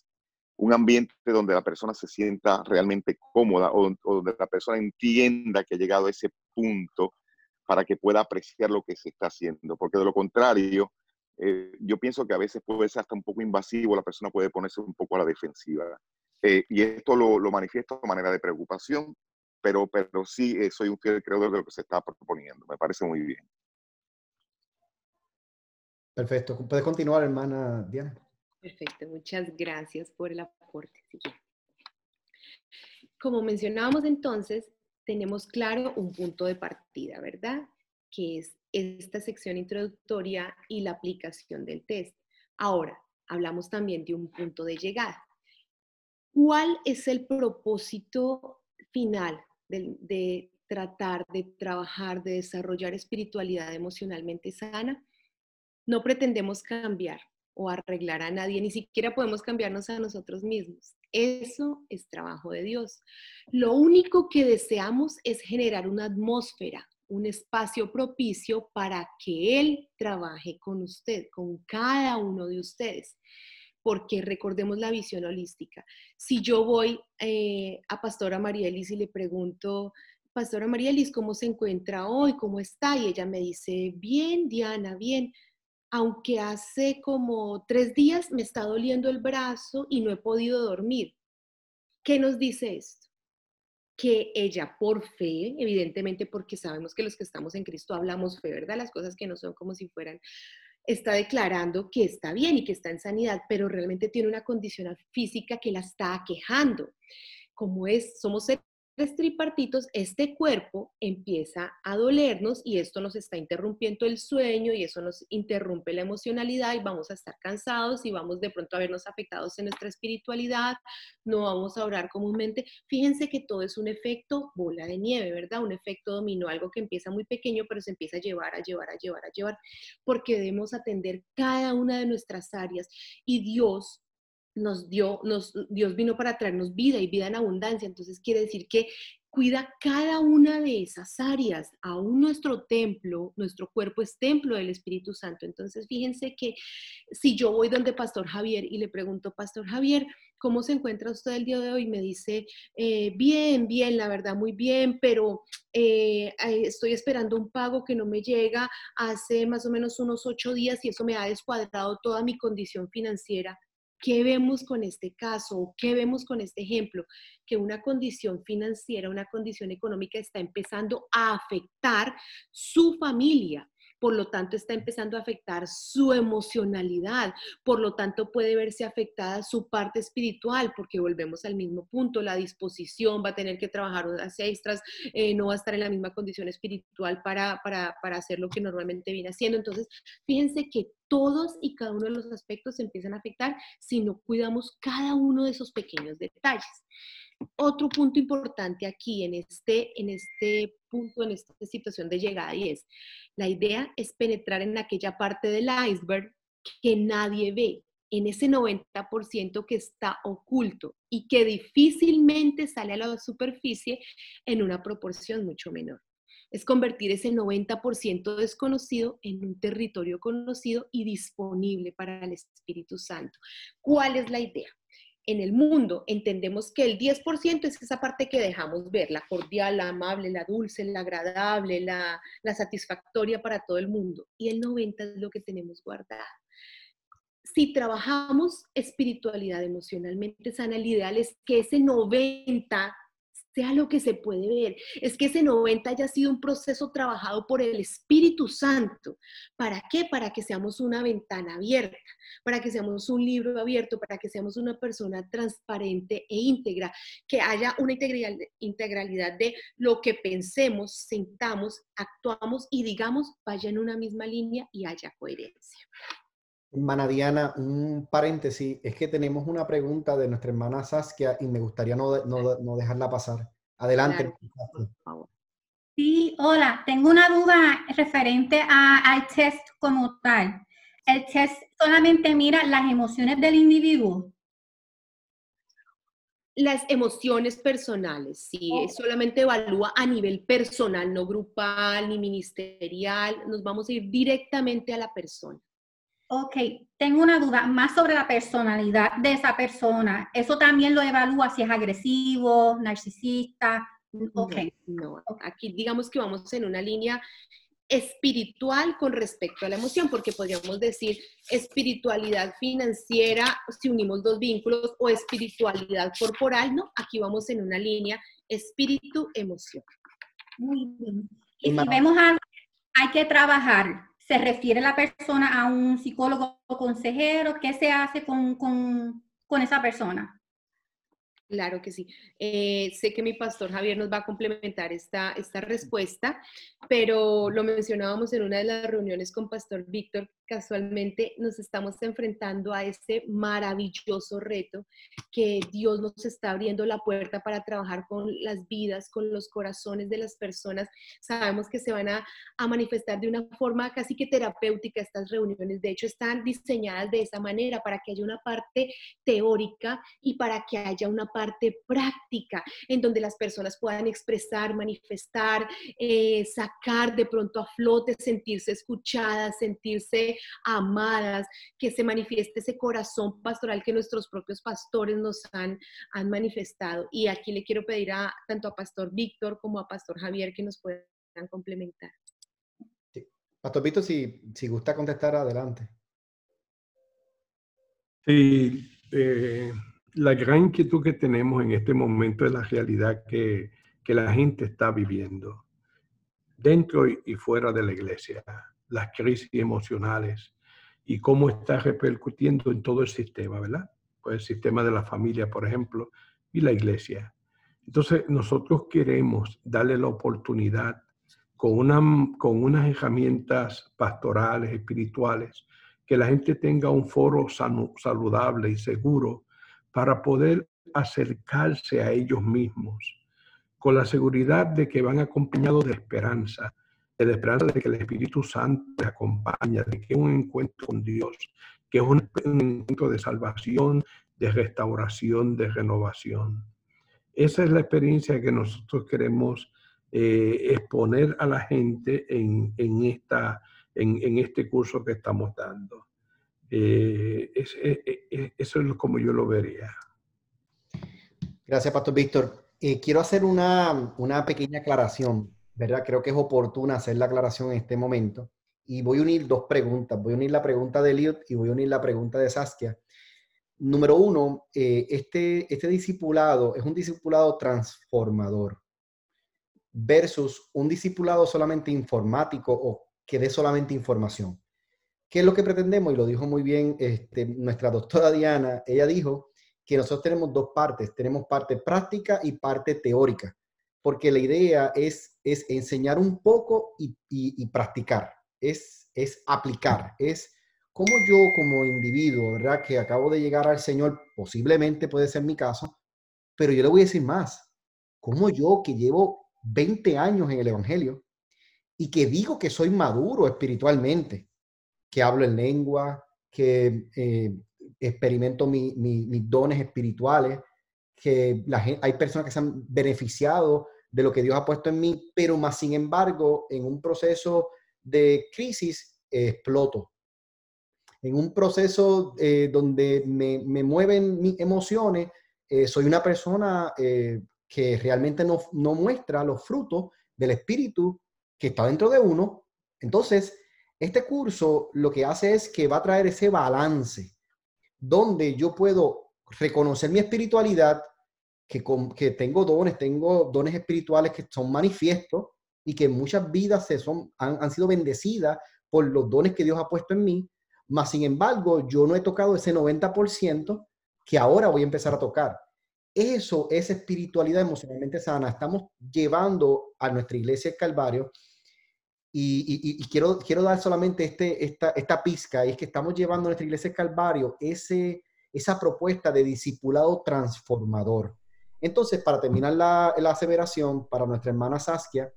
un, ambiente donde la persona se sienta realmente cómoda o, donde la persona entienda que ha llegado a ese punto para que pueda apreciar lo que se está haciendo, porque de lo contrario, eh, yo pienso que a veces puede ser hasta un poco invasivo, la persona puede ponerse un poco a la defensiva. Eh, y esto lo, lo manifiesto de manera de preocupación, pero, pero sí eh, soy un fiel creador de lo que se está proponiendo. Me parece muy bien. Perfecto. Puedes continuar, hermana Diana. Perfecto. Muchas gracias por el aporte. Como mencionábamos entonces, tenemos claro un punto de partida, ¿verdad? Que es esta sección introductoria y la aplicación del test. Ahora, hablamos también de un punto de llegada. ¿Cuál es el propósito final de, tratar de trabajar, de desarrollar espiritualidad emocionalmente sana? no pretendemos cambiar o arreglar a nadie, ni siquiera podemos cambiarnos a nosotros mismos. Eso es trabajo de Dios. Lo único que deseamos es generar una atmósfera, un espacio propicio para que Él trabaje con usted, con cada uno de ustedes. Porque recordemos la visión holística. Si yo voy eh, a Pastora Marielis y le pregunto, Pastora Marielis, ¿cómo se encuentra hoy? ¿Cómo está? Y ella me dice, bien, Diana, bien aunque hace como tres días me está doliendo el brazo y no he podido dormir. ¿Qué nos dice esto? Que ella por fe, evidentemente porque sabemos que los que estamos en Cristo hablamos fe, ¿verdad? Las cosas que no son como si fueran, está declarando que está bien y que está en sanidad, pero realmente tiene una condición física que la está aquejando. Como es, somos seres tripartitos, este cuerpo empieza a dolernos y esto nos está interrumpiendo el sueño y eso nos interrumpe la emocionalidad y vamos a estar cansados y vamos de pronto a vernos afectados en nuestra espiritualidad, no vamos a orar comúnmente. Fíjense que todo es un efecto bola de nieve, ¿verdad? Un efecto dominó, algo que empieza muy pequeño, pero se empieza a llevar, a llevar, a llevar, a llevar, porque debemos atender cada una de nuestras áreas y Dios nos dio, nos, Dios vino para traernos vida y vida en abundancia. Entonces quiere decir que cuida cada una de esas áreas. Aún nuestro templo, nuestro cuerpo es templo del Espíritu Santo. Entonces fíjense que si yo voy donde Pastor Javier y le pregunto, Pastor Javier, ¿cómo se encuentra usted el día de hoy? Me dice, eh, bien, bien, la verdad, muy bien, pero eh, estoy esperando un pago que no me llega hace más o menos unos ocho días y eso me ha descuadrado toda mi condición financiera. ¿Qué vemos con este caso? ¿Qué vemos con este ejemplo? Que una condición financiera, una condición económica está empezando a afectar su familia. Por lo tanto está empezando a afectar su emocionalidad, por lo tanto puede verse afectada su parte espiritual, porque volvemos al mismo punto, la disposición va a tener que trabajar horas extras, eh, no va a estar en la misma condición espiritual para, para, para hacer lo que normalmente viene haciendo. Entonces, fíjense que todos y cada uno de los aspectos se empiezan a afectar si no cuidamos cada uno de esos pequeños detalles. Otro punto importante aquí en este, en este punto, en esta situación de llegada, y es, la idea es penetrar en aquella parte del iceberg que nadie ve, en ese 90% que está oculto y que difícilmente sale a la superficie en una proporción mucho menor. Es convertir ese 90% desconocido en un territorio conocido y disponible para el Espíritu Santo. ¿Cuál es la idea? En el mundo entendemos que el 10% es esa parte que dejamos ver, la cordial, la amable, la dulce, la agradable, la, satisfactoria para todo el mundo. Y el 90% es lo que tenemos guardado. Si trabajamos espiritualidad emocionalmente sana, el ideal es que ese 90% sea lo que se puede ver. Es que ese 90 haya sido un proceso trabajado por el Espíritu Santo. ¿Para qué? Para que seamos una ventana abierta, para que seamos un libro abierto, para que seamos una persona transparente e íntegra, que haya una integralidad de lo que pensemos, sentamos, actuamos y digamos vaya en una misma línea y haya coherencia. Hermana Diana, un paréntesis, es que tenemos una pregunta de nuestra hermana Saskia y me gustaría no, no, dejarla pasar. Adelante. Sí, hola, tengo una duda referente al test como tal. ¿El test solamente mira las emociones del individuo? Las emociones personales, sí, solamente evalúa a nivel personal, no grupal ni ministerial, nos vamos a ir directamente a la persona. Ok, tengo una duda más sobre la personalidad de esa persona. ¿Eso también lo evalúa si es agresivo, narcisista? Ok. No, aquí digamos que vamos en una línea espiritual con respecto a la emoción, porque podríamos decir espiritualidad financiera si unimos dos vínculos o espiritualidad corporal, ¿no? Aquí vamos en una línea espíritu-emoción. Muy bien. Y si vemos algo, hay que trabajar ¿Se refiere la persona a un psicólogo o consejero? ¿Qué se hace con, con, con esa persona? Claro que sí. Eh, sé que mi pastor Javier nos va a complementar esta, esta respuesta, pero lo mencionábamos en una de las reuniones con Pastor Víctor, casualmente nos estamos enfrentando a este maravilloso reto que Dios nos está abriendo la puerta para trabajar con las vidas, con los corazones de las personas. Sabemos que se van a, manifestar de una forma casi que terapéutica estas reuniones. De hecho, están diseñadas de esa manera para que haya una parte teórica y para que haya una parte práctica en donde las personas puedan expresar, manifestar, eh, sacar de pronto a flote, sentirse escuchadas, sentirse amadas, que se manifieste ese corazón pastoral que nuestros propios pastores nos han, han manifestado. Y aquí le quiero pedir a tanto a Pastor Víctor como a Pastor Javier que nos puedan complementar. Pastor Víctor, si, si gusta contestar, adelante. Sí, eh, la gran inquietud que tenemos en este momento es la realidad que, que la gente está viviendo dentro y fuera de la iglesia las crisis emocionales y cómo está repercutiendo en todo el sistema, ¿verdad? Pues el sistema de la familia, por ejemplo, y la iglesia. Entonces, nosotros queremos darle la oportunidad con, una, con unas herramientas pastorales, espirituales, que la gente tenga un foro saludable y seguro para poder acercarse a ellos mismos, con la seguridad de que van acompañados de esperanza, de la esperanza de que el Espíritu Santo te acompaña, de que es un encuentro con Dios, que es un, encuentro de salvación, de restauración, de renovación. Esa es la experiencia que nosotros queremos eh, exponer a la gente en, en esta, en, este curso que estamos dando. Eh, eso es como yo lo vería. Gracias, Pastor Víctor. Eh, quiero hacer una, una pequeña aclaración. ¿Verdad? Creo que es oportuna hacer la aclaración en este momento. Y voy a unir dos preguntas. Voy a unir la pregunta de Eliot y voy a unir la pregunta de Saskia. Número uno, eh, este, este discipulado es un discipulado transformador versus un discipulado solamente informático o que dé solamente información. ¿Qué es lo que pretendemos? Y lo dijo muy bien este, nuestra doctora Diana. Ella dijo que nosotros tenemos dos partes. Tenemos parte práctica y parte teórica. Porque la idea es, es enseñar un poco y, practicar. Es, es aplicar. Es como yo como individuo, ¿verdad? Que acabo de llegar al Señor, posiblemente puede ser mi caso, pero yo le voy a decir más. Como yo que llevo 20 años en el Evangelio y que digo que soy maduro espiritualmente, que hablo en lengua, que eh, experimento mis dones espirituales, que hay personas que se han beneficiado de lo que Dios ha puesto en mí, pero más sin embargo, en un proceso de crisis, exploto. En un proceso eh, donde me, mueven mis emociones, eh, soy una persona que realmente no, no muestra los frutos del espíritu que está dentro de uno. Entonces, este curso lo que hace es que va a traer ese balance donde yo puedo reconocer mi espiritualidad, que, que tengo dones, tengo dones espirituales que son manifiestos y que muchas vidas se son, han, han sido bendecidas por los dones que Dios ha puesto en mí, mas sin embargo yo no he tocado ese 90% que ahora voy a empezar a tocar. Eso es espiritualidad emocionalmente sana. Estamos llevando a nuestra iglesia el Calvario y, quiero, quiero dar solamente este, esta, esta pizca, y es que estamos llevando a nuestra iglesia Calvario ese, esa propuesta de discipulado transformador. Entonces, para terminar la, la aseveración, para nuestra hermana Saskia,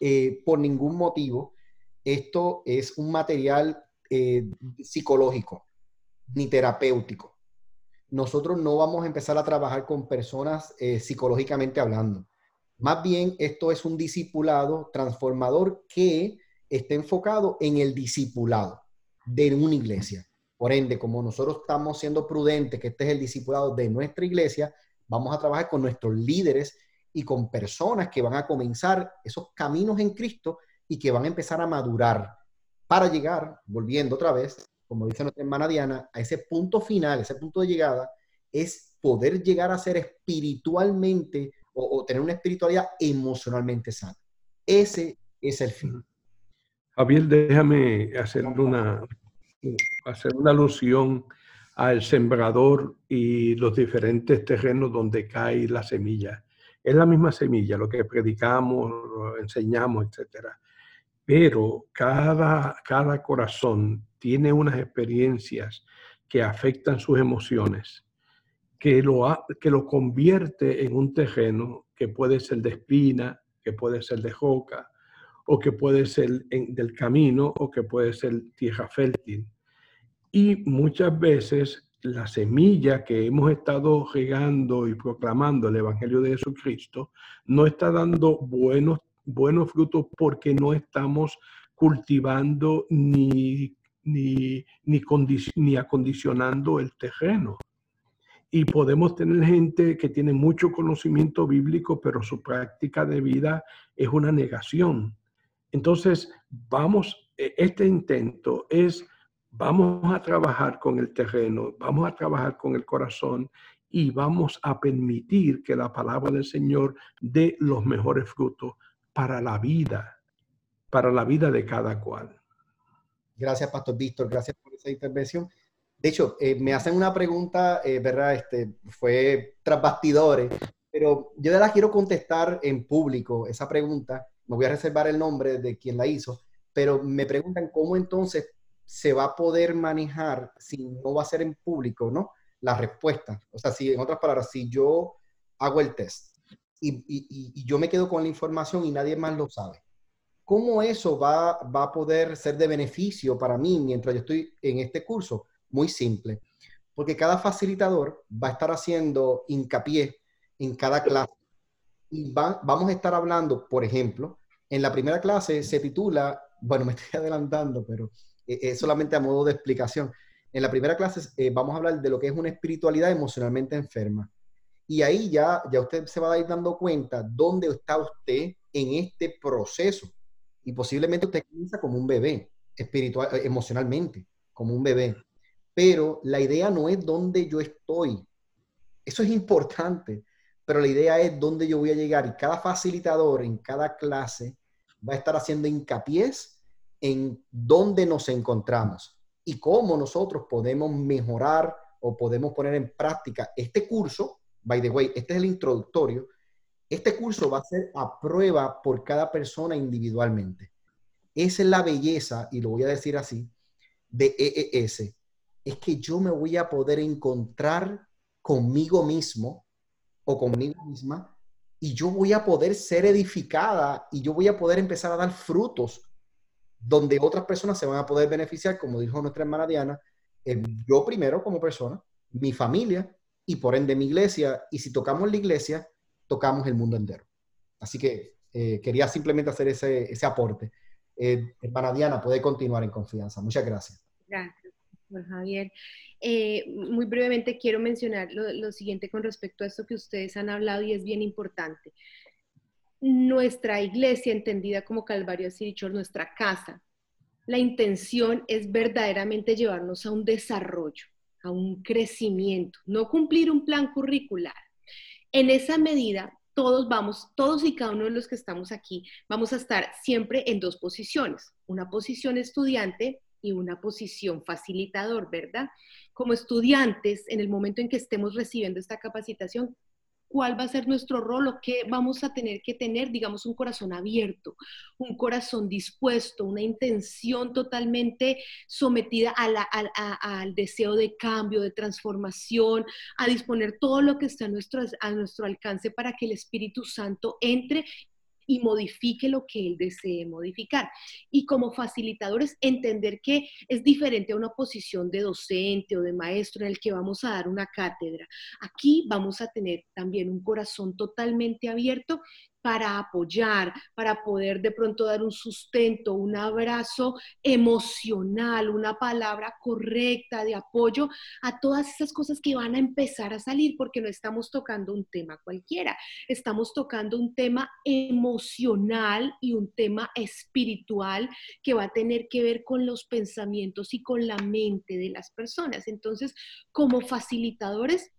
eh, por ningún motivo, esto es un material eh, psicológico ni terapéutico. Nosotros no vamos a empezar a trabajar con personas eh, psicológicamente hablando. Más bien, esto es un discipulado transformador que está enfocado en el discipulado de una iglesia. Por ende, como nosotros estamos siendo prudentes, que este es el discipulado de nuestra iglesia, vamos a trabajar con nuestros líderes y con personas que van a comenzar esos caminos en Cristo y que van a empezar a madurar para llegar, volviendo otra vez, como dice nuestra hermana Diana, a ese punto final, ese punto de llegada, es poder llegar a ser espiritualmente o, tener una espiritualidad emocionalmente sana. Ese es el fin. Javier, déjame hacer una, hacer una alusión al sembrador y los diferentes terrenos donde cae la semilla. Es la misma semilla, lo que predicamos, enseñamos, etc. Pero cada, cada corazón tiene unas experiencias que afectan sus emociones que lo, que lo convierte en un terreno que puede ser de espina, que puede ser de joca, o que puede ser del camino, o que puede ser tierra fértil. Y muchas veces la semilla que hemos estado regando y proclamando el Evangelio de Jesucristo no está dando buenos, buenos frutos porque no estamos cultivando ni, ni, ni, ni acondicionando el terreno y podemos tener gente que tiene mucho conocimiento bíblico, pero su práctica de vida es una negación. Entonces, vamos, e, este intento es, vamos a trabajar con el terreno, vamos a trabajar con el corazón y vamos a permitir que la palabra del Señor dé los mejores frutos para la vida, para la vida de cada cual. Gracias, Pastor Víctor. Gracias por esa intervención. De hecho, eh, me hacen una pregunta, eh, ¿verdad? Este, fue tras bastidores, pero yo la quiero contestar en público, esa pregunta. Me voy a reservar el nombre de quien la hizo, pero me preguntan cómo entonces se va a poder manejar si no va a ser en público, ¿no? La respuesta. O sea, si en otras palabras, si yo hago el test y, y, yo me quedo con la información y nadie más lo sabe, ¿cómo eso va, va a poder ser de beneficio para mí mientras yo estoy en este curso? muy simple, porque cada facilitador va a estar haciendo hincapié en cada clase. Y vamos a estar hablando, por ejemplo, en la primera clase se titula, bueno, me estoy adelantando, pero es solamente a modo de explicación. En la primera clase eh, vamos a hablar de lo que es una espiritualidad emocionalmente enferma. Y ahí ya, ya usted se va a ir dando cuenta dónde está usted en este proceso. Y posiblemente usted comienza como un bebé, espiritual, eh, emocionalmente, como un bebé pero la idea no es dónde yo estoy. Eso es importante, pero la idea es dónde yo voy a llegar y cada facilitador en cada clase va a estar haciendo hincapié en dónde nos encontramos y cómo nosotros podemos mejorar o podemos poner en práctica este curso. By the way, este es el introductorio. Este curso va a ser a prueba por cada persona individualmente. Esa es la belleza, y lo voy a decir así, de EES. Es que yo me voy a poder encontrar conmigo mismo o conmigo misma y yo voy a poder ser edificada y yo voy a poder empezar a dar frutos donde otras personas se van a poder beneficiar, como dijo nuestra hermana Diana, eh, yo primero como persona, mi familia y por ende mi iglesia, y si tocamos la iglesia, tocamos el mundo entero. Así que eh, quería simplemente hacer ese, ese aporte. Eh, hermana Diana, puede continuar en confianza. Muchas gracias. Gracias, Javier. muy brevemente quiero mencionar lo, lo, siguiente con respecto a esto que ustedes han hablado y es bien importante nuestra iglesia, entendida como Calvario Sirichor, nuestra casa, la intención es verdaderamente llevarnos a un desarrollo, a un crecimiento, no cumplir un plan curricular. En esa medida, todos vamos, todos y cada uno de los que estamos aquí, vamos a estar siempre en dos posiciones, una posición estudiante y una posición facilitador, ¿verdad? Como estudiantes, en el momento en que estemos recibiendo esta capacitación, cuál va a ser nuestro rol o qué vamos a tener que tener, digamos, un corazón abierto, un corazón dispuesto, una intención totalmente sometida al deseo de cambio, de transformación, a disponer todo lo que está a nuestro alcance para que el Espíritu Santo entre y modifique lo que él desee modificar. Y como facilitadores, entender que es diferente a una posición de docente o de maestro en el que vamos a dar una cátedra. Aquí vamos a tener también un corazón totalmente abierto para apoyar, para poder de pronto dar un sustento, un abrazo emocional, una palabra correcta de apoyo a todas esas cosas que van a empezar a salir, porque no estamos tocando un tema cualquiera, estamos tocando un tema emocional y un tema espiritual que va a tener que ver con los pensamientos y con la mente de las personas. Entonces, como facilitadores,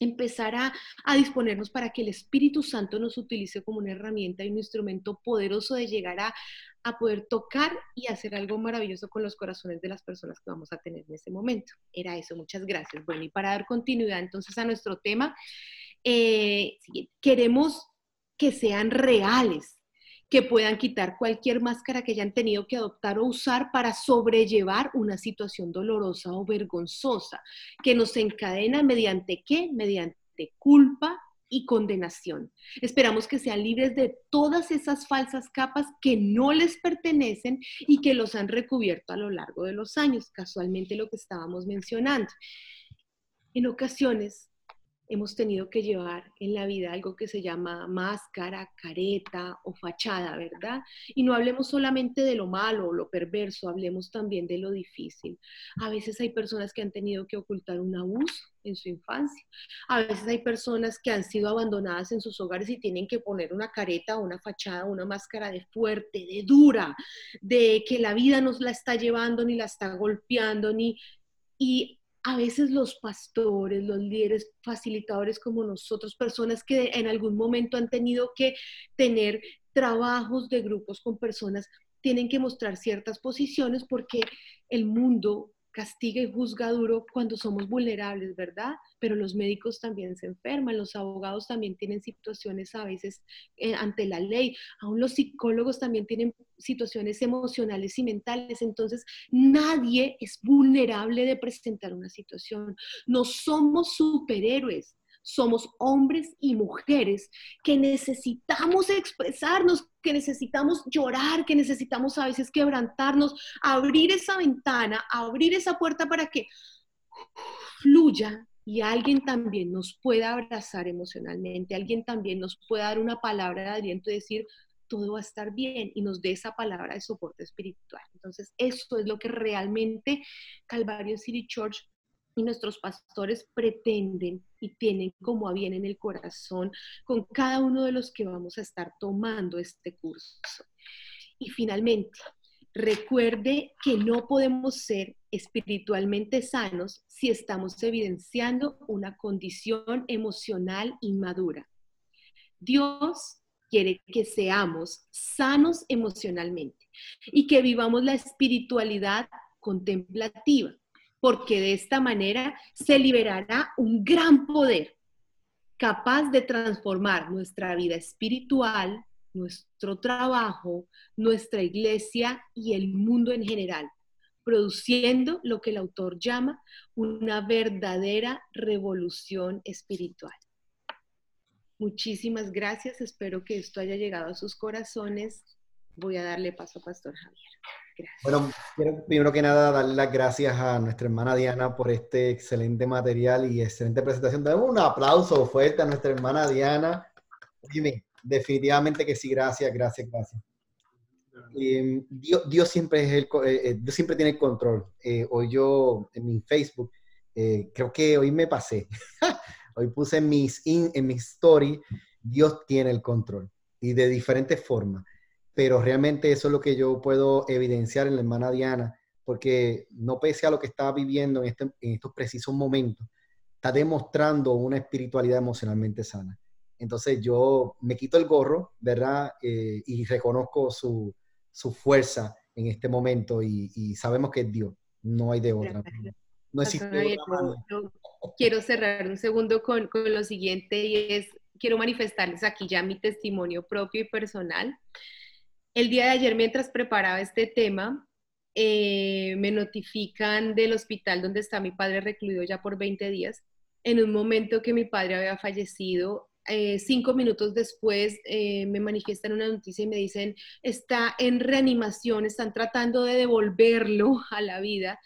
empezar a, disponernos para que el Espíritu Santo nos utilice como una herramienta y un instrumento poderoso de llegar a, poder tocar y hacer algo maravilloso con los corazones de las personas que vamos a tener en ese momento. Era eso, muchas gracias. Bueno, y para dar continuidad entonces a nuestro tema, eh, queremos que sean reales, que puedan quitar cualquier máscara que hayan tenido que adoptar o usar para sobrellevar una situación dolorosa o vergonzosa, que nos encadena mediante qué? Mediante culpa y condenación. Esperamos que sean libres de todas esas falsas capas que no les pertenecen y que los han recubierto a lo largo de los años, casualmente lo que estábamos mencionando. En ocasiones hemos tenido que llevar en la vida algo que se llama máscara, careta o fachada, ¿verdad? Y no hablemos solamente de lo malo o lo perverso, hablemos también de lo difícil. A veces hay personas que han tenido que ocultar un abuso en su infancia. A veces hay personas que han sido abandonadas en sus hogares y tienen que poner una careta, una fachada, una máscara de fuerte, de dura, de que la vida nos la está llevando ni la está golpeando ni y a veces los pastores, los líderes facilitadores como nosotros, personas que en algún momento han tenido que tener trabajos de grupos con personas, tienen que mostrar ciertas posiciones porque el mundo castiga y juzga duro cuando somos vulnerables, ¿verdad? Pero los médicos también se enferman, los abogados también tienen situaciones a veces eh, ante la ley, aún los psicólogos también tienen situaciones emocionales y mentales, entonces nadie es vulnerable de presentar una situación. No somos superhéroes, somos hombres y mujeres que necesitamos expresarnos, que necesitamos llorar, que necesitamos a veces quebrantarnos, abrir esa ventana, abrir esa puerta para que fluya y alguien también nos pueda abrazar emocionalmente, alguien también nos pueda dar una palabra de aliento y decir, todo va a estar bien y nos dé esa palabra de soporte espiritual. Entonces, eso es lo que realmente Calvario City Church y nuestros pastores pretenden y tienen como a bien en el corazón con cada uno de los que vamos a estar tomando este curso. Y finalmente, recuerde que no podemos ser espiritualmente sanos si estamos evidenciando una condición emocional inmadura. Dios quiere que seamos sanos emocionalmente y que vivamos la espiritualidad contemplativa, porque de esta manera se liberará un gran poder capaz de transformar nuestra vida espiritual, nuestro trabajo, nuestra iglesia y el mundo en general, produciendo lo que el autor llama una verdadera revolución espiritual. Muchísimas gracias, espero que esto haya llegado a sus corazones. Voy a darle paso a Pastor Javier. Gracias. Bueno, quiero primero que nada darle las gracias a nuestra hermana Diana por este excelente material y excelente presentación. Damos un aplauso fuerte a nuestra hermana Diana. Dime, definitivamente que sí, gracias, gracias, gracias. Eh, Dios, Dios, siempre es el, eh, eh, Dios siempre tiene el control. hoy yo en mi Facebook, creo que hoy me pasé. hoy puse en mis, en mis story, Dios tiene el control y de diferentes formas. Pero realmente eso es lo que yo puedo evidenciar en la hermana Diana, porque no pese a lo que está viviendo en, este, en estos precisos momentos, está demostrando una espiritualidad emocionalmente sana. Entonces yo me quito el gorro, ¿verdad? y reconozco su, su fuerza en este momento y, sabemos que es Dios, no hay de otra. No existe quiero cerrar un segundo con, con lo siguiente y es, quiero manifestarles aquí ya mi testimonio propio y personal. El día de ayer, mientras preparaba este tema, eh, me notifican del hospital donde está mi padre recluido ya por 20 días, en un momento que mi padre había fallecido eh, cinco minutos después eh, me manifiestan una noticia y me dicen, está en reanimación, están tratando de devolverlo a la vida.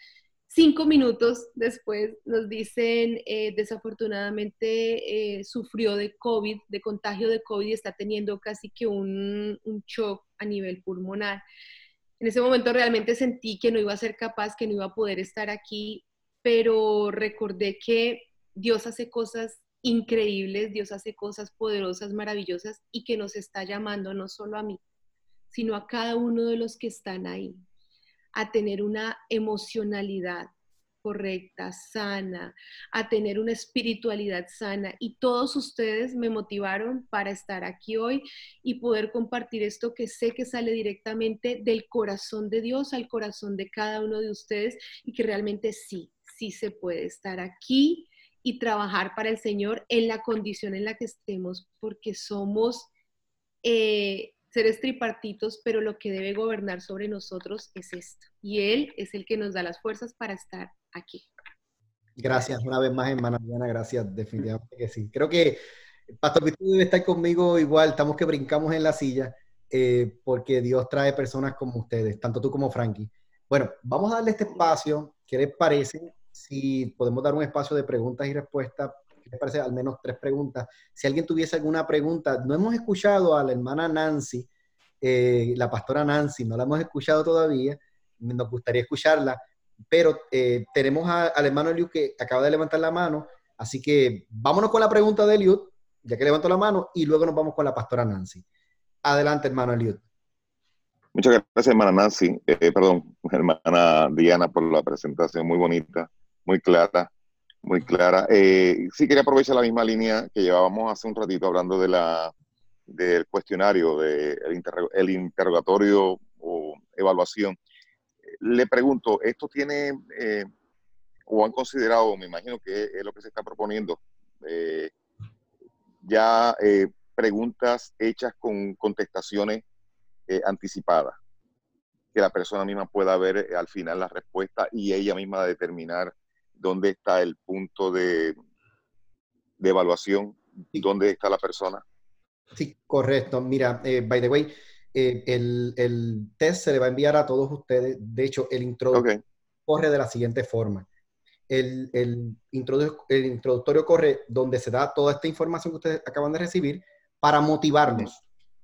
Cinco minutos después nos dicen, eh, desafortunadamente sufrió de COVID, de contagio de COVID y está teniendo casi que un, un shock a nivel pulmonar. En ese momento realmente sentí que no iba a ser capaz, que no iba a poder estar aquí, pero recordé que Dios hace cosas increíbles, Dios hace cosas poderosas, maravillosas y que nos está llamando no solo a mí, sino a cada uno de los que están ahí, a tener una emocionalidad correcta, sana, a tener una espiritualidad sana. Y todos ustedes me motivaron para estar aquí hoy y poder compartir esto que sé que sale directamente del corazón de Dios al corazón de cada uno de ustedes y que realmente sí, sí se puede estar aquí y trabajar para el Señor en la condición en la que estemos, porque somos eh, seres tripartitos, pero lo que debe gobernar sobre nosotros es esto. Y Él es el que nos da las fuerzas para estar aquí. Gracias una vez más, hermana Diana, gracias, definitivamente que sí. Creo que Pastor Víctor debe estar conmigo igual, estamos que brincamos en la silla, eh, porque Dios trae personas como ustedes, tanto tú como Frankie. Bueno, vamos a darle este espacio, ¿qué les parece? si podemos dar un espacio de preguntas y respuestas, ¿qué les parece? Al menos tres preguntas. Si alguien tuviese alguna pregunta, no hemos escuchado a la hermana Nancy, eh, la pastora Nancy, no la hemos escuchado todavía, nos gustaría escucharla, pero eh, tenemos al hermano Eliud que acaba de levantar la mano, así que vámonos con la pregunta de Eliud, ya que levantó la mano, y luego nos vamos con la pastora Nancy. Adelante, hermano Eliud. Muchas gracias, hermana Nancy, eh, perdón, hermana Diana, por la presentación muy bonita muy clara, muy clara. Eh, sí quería aprovechar la misma línea que llevábamos hace un ratito hablando de la, del cuestionario, del de el interrogatorio o evaluación. Le pregunto, ¿esto tiene eh, o han considerado, me imagino que es lo que se está proponiendo, eh, ya preguntas hechas con contestaciones anticipadas? que la persona misma pueda ver al final la respuesta y ella misma determinar dónde está el punto de, de evaluación, y dónde está la persona. Sí, correcto. Mira, eh, by the way, eh, el, el, test se le va a enviar a todos ustedes. De hecho, el introductorio corre de la siguiente forma. El, el, el, introductorio corre donde se da toda esta información que ustedes acaban de recibir para motivarnos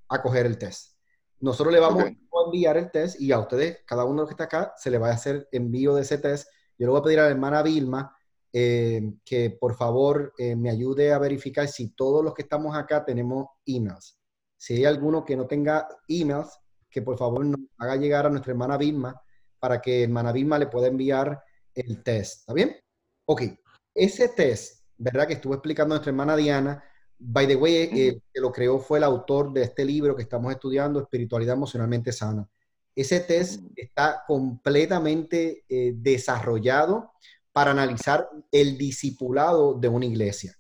a coger el test. Nosotros le vamos a enviar el test y a ustedes, cada uno de los que está acá, se le va a hacer envío de ese test yo le voy a pedir a la hermana Vilma eh, que por favor eh, me ayude a verificar si todos los que estamos acá tenemos emails. Si hay alguno que no tenga emails, que por favor nos haga llegar a nuestra hermana Vilma para que hermana Vilma le pueda enviar el test. ¿Está bien? Ok. Ese test, ¿verdad? Que estuvo explicando nuestra hermana Diana, By the way, el que lo creó fue el autor de este libro que estamos estudiando, Espiritualidad Emocionalmente Sana. Ese test está completamente eh, desarrollado para analizar el discipulado de una iglesia.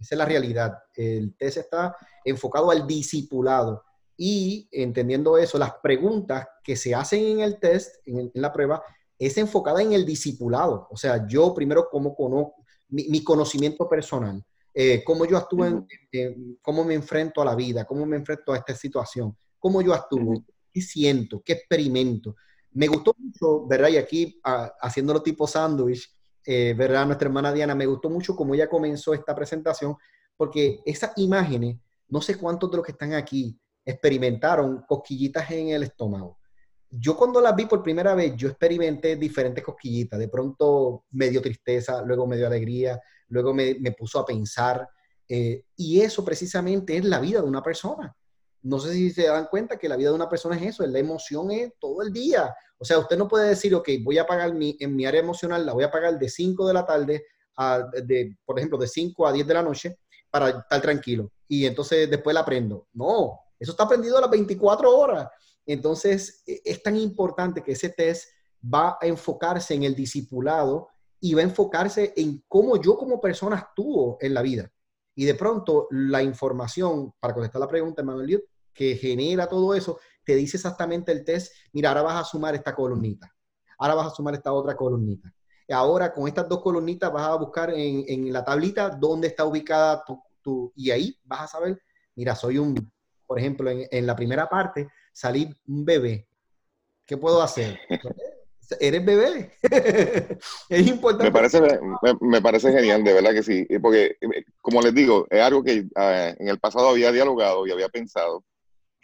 Esa es la realidad. El test está enfocado al discipulado y entendiendo eso, las preguntas que se hacen en el test, en, la prueba, es enfocada en el discipulado. O sea, yo primero como conozco mi, conocimiento personal, eh, cómo yo actúo, en, cómo me enfrento a la vida, cómo me enfrento a esta situación, cómo yo actúo, qué siento, qué experimento. Me gustó mucho, ¿verdad? Y aquí haciéndolo tipo sándwich, eh, ¿verdad? Nuestra hermana Diana, me gustó mucho cómo ella comenzó esta presentación, porque esas imágenes, no sé cuántos de los que están aquí experimentaron cosquillitas en el estómago. Yo cuando las vi por primera vez, yo experimenté diferentes cosquillitas. De pronto me dio tristeza, luego me dio alegría, luego me, puso a pensar. Eh, y eso precisamente es la vida de una persona no sé si se dan cuenta que la vida de una persona es eso, la emoción es todo el día. O sea, usted no puede decir, ok, voy a pagar mi, en mi área emocional, la voy a pagar de 5 de la tarde, a, de, por ejemplo, de 5 a 10 de la noche para estar tranquilo. Y entonces después la aprendo. No, eso está aprendido a las 24 horas. Entonces, e, es tan importante que ese test va a enfocarse en el discipulado y va a enfocarse en cómo yo como persona actúo en la vida. Y de pronto la información, para contestar la pregunta, Manuel, que genera todo eso, te dice exactamente el test, mira, ahora vas a sumar esta columnita, ahora vas a sumar esta otra columnita. Y ahora con estas dos columnitas vas a buscar en, la tablita dónde está ubicada tu, y ahí vas a saber, mira, soy un, por ejemplo, en, en la primera parte salí un bebé. ¿Qué puedo hacer? eres bebé. es importante. Me parece, me, parece genial, de verdad que sí. Porque, eh, como les digo, es algo que ah, en el pasado había dialogado y había pensado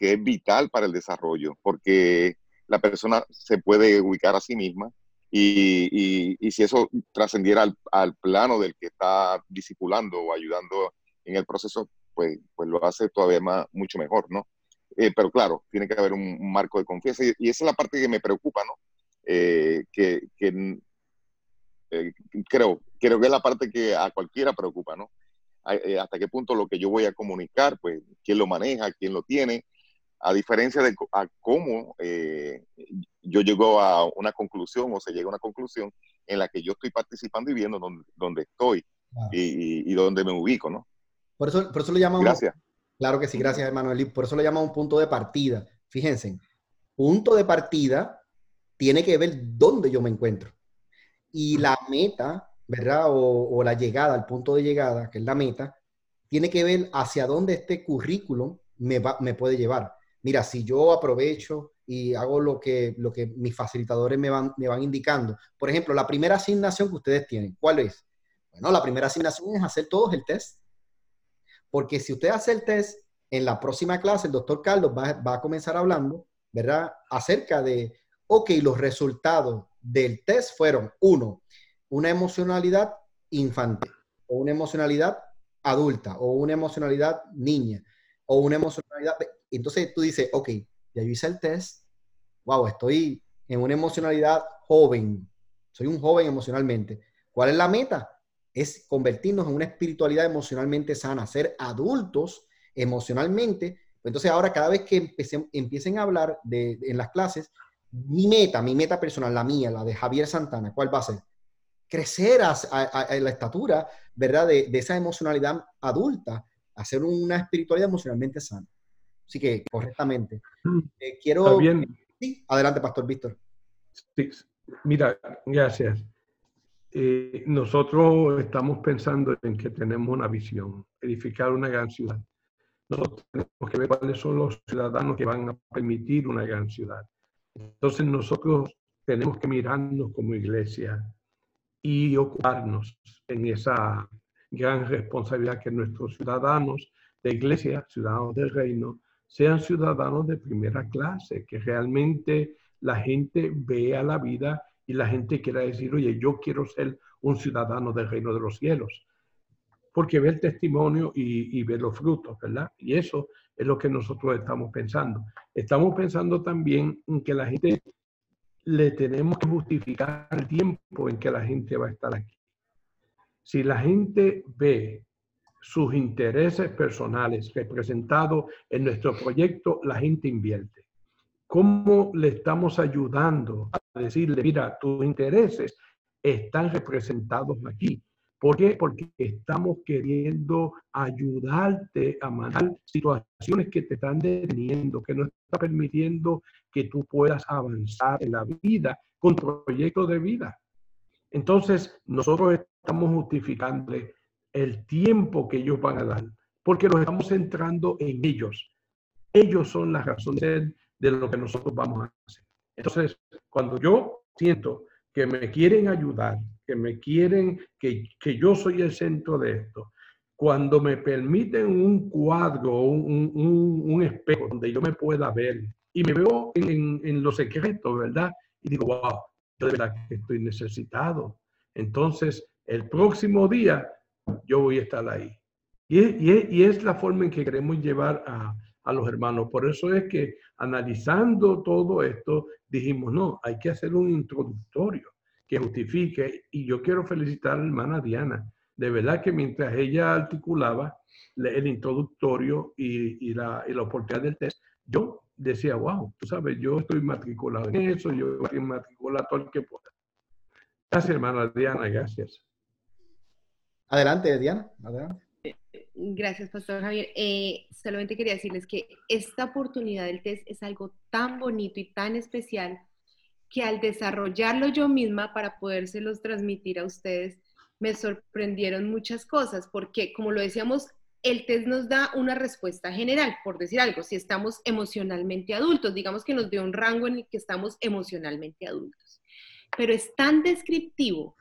que es vital para el desarrollo, porque la persona se puede ubicar a sí misma y, y, si eso trascendiera al, al, plano del que está discipulando o ayudando en el proceso, pues, pues lo hace todavía más, mucho mejor, ¿no? Eh, pero claro, tiene que haber un, marco de confianza y, y, esa es la parte que me preocupa, ¿no? Eh, que, eh, creo, creo que es la parte que a cualquiera preocupa, ¿no? Eh, hasta qué punto lo que yo voy a comunicar, pues, quién lo maneja, quién lo tiene, a diferencia de a cómo yo llego a una conclusión o se llega a una conclusión en la que yo estoy participando y viendo dónde estoy y, y, dónde me ubico, ¿no? Por eso, por eso lo llamamos... Gracias. Claro que sí, gracias, hermano. Por eso lo llamamos un punto de partida. Fíjense, punto de partida tiene que ver dónde yo me encuentro. Y la meta, ¿verdad? O, la llegada, el punto de llegada, que es la meta, tiene que ver hacia dónde este currículum me, va, me puede llevar. Mira, si yo aprovecho y hago lo que, lo que mis facilitadores me van, me van indicando. Por ejemplo, la primera asignación que ustedes tienen, ¿cuál es? Bueno, la primera asignación es hacer todos el test. Porque si usted hace el test, en la próxima clase el doctor Carlos va, va a comenzar hablando, ¿verdad? Acerca de ok, los resultados del test fueron, uno, una emocionalidad infantil, o una emocionalidad adulta, o una emocionalidad niña, o una emocionalidad... Entonces tú dices, ok, ya yo hice el test, wow, estoy en una emocionalidad joven, soy un joven emocionalmente. ¿Cuál es la meta? Es convertirnos en una espiritualidad emocionalmente sana, ser adultos emocionalmente. Entonces ahora cada vez que empiecen a hablar de, en las clases, mi meta, mi meta personal, la mía, la de Javier Santana, ¿cuál va a ser? Crecer a, la estatura, ¿verdad? De, esa emocionalidad adulta, hacer una espiritualidad emocionalmente sana. Así que, correctamente. Mm. Eh, quiero... bien. Sí, adelante, Pastor Víctor. Sí, mira, gracias. Eh, nosotros estamos pensando en que tenemos una visión, edificar una gran ciudad. Nosotros tenemos que ver cuáles son los ciudadanos que van a permitir una gran ciudad. Entonces nosotros tenemos que mirarnos como iglesia y ocuparnos en esa gran responsabilidad que nuestros ciudadanos de iglesia, ciudadanos del reino, sean ciudadanos de primera clase, que realmente la gente vea la vida y la gente quiera decir, oye, yo quiero ser un ciudadano del reino de los cielos. Porque ve el testimonio y, y ve los frutos, ¿verdad? Y eso es lo que nosotros estamos pensando. Estamos pensando también en que la gente le tenemos que justificar el tiempo en que la gente va a estar aquí. Si la gente ve sus intereses personales representados en nuestro proyecto, la gente invierte. ¿Cómo le estamos ayudando a decirle, mira, tus intereses están representados aquí? ¿Por qué? Porque estamos queriendo ayudarte a manejar situaciones que te están deteniendo, que no está permitiendo que tú puedas avanzar en la vida con proyectos de vida. Entonces, nosotros estamos justificándole el tiempo que ellos van a dar, porque nos estamos centrando en ellos. Ellos son la razón de, de lo que nosotros vamos a hacer. Entonces, cuando yo siento que me quieren ayudar, que me quieren, que, que yo soy el centro de esto, cuando me permiten un cuadro, un, un, un, espejo donde yo me pueda ver y me veo en, en los secretos, ¿verdad? Y digo, wow, yo de verdad que estoy necesitado. Entonces, el próximo día yo voy a estar ahí. Y es, la forma en que queremos llevar a, los hermanos. Por eso es que analizando todo esto, dijimos, no, hay que hacer un introductorio que justifique. Y yo quiero felicitar a la hermana Diana. De verdad que mientras ella articulaba el introductorio y, y, la, y la oportunidad del test, yo decía, wow, tú sabes, yo estoy matriculado en eso, yo estoy matriculado todo el que pueda. Gracias, hermana Diana, gracias. Adelante, Diana, adelante. Gracias, Pastor Javier. Eh, solamente quería decirles que esta oportunidad del test es algo tan bonito y tan especial que al desarrollarlo yo misma para podérselos transmitir a ustedes, me sorprendieron muchas cosas, porque como lo decíamos, el test nos da una respuesta general, por decir algo, si estamos emocionalmente adultos, digamos que nos dio un rango en el que estamos emocionalmente adultos, pero es tan descriptivo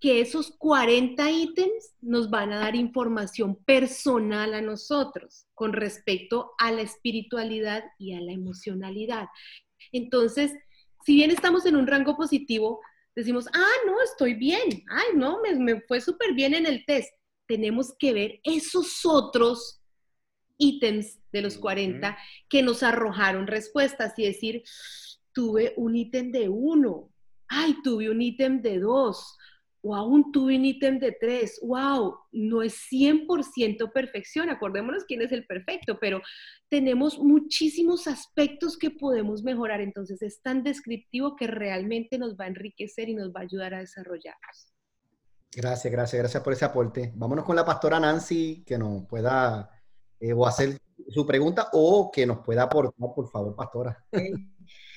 que esos 40 ítems nos van a dar información personal a nosotros con respecto a la espiritualidad y a la emocionalidad. Entonces, si bien estamos en un rango positivo, decimos, ah, no, estoy bien, ay, no, me, me fue súper bien en el test. Tenemos que ver esos otros ítems de los 40 que nos arrojaron respuestas y decir, tuve un ítem de uno, ay, tuve un ítem de dos, o aún tuve un ítem de tres, wow, no es 100% perfección, acordémonos quién es el perfecto, pero tenemos muchísimos aspectos que podemos mejorar, entonces es tan descriptivo que realmente nos va a enriquecer y nos va a ayudar a desarrollarnos. Gracias, gracias, gracias por ese aporte. Vámonos con la pastora Nancy, que nos pueda eh, o hacer su pregunta o que nos pueda aportar, por favor, pastora.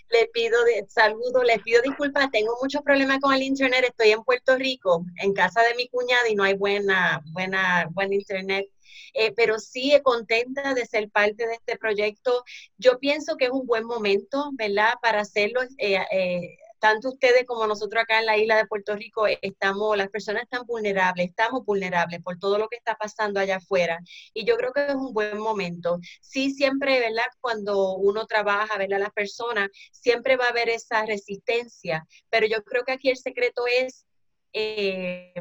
Le pido de, saludo, le pido disculpas, tengo muchos problemas con el internet, estoy en Puerto Rico, en casa de mi cuñada y no hay buena, buena, buen internet. Eh, pero sí contenta de ser parte de este proyecto. Yo pienso que es un buen momento, ¿verdad? Para hacerlo, eh, eh, tanto ustedes como nosotros acá en la isla de Puerto Rico estamos, las personas están vulnerables, estamos vulnerables por todo lo que está pasando allá afuera. Y yo creo que es un buen momento. Sí, siempre, ¿verdad? Cuando uno trabaja, ¿verdad? Las personas, siempre va a haber esa resistencia, pero yo creo que aquí el secreto es... Eh,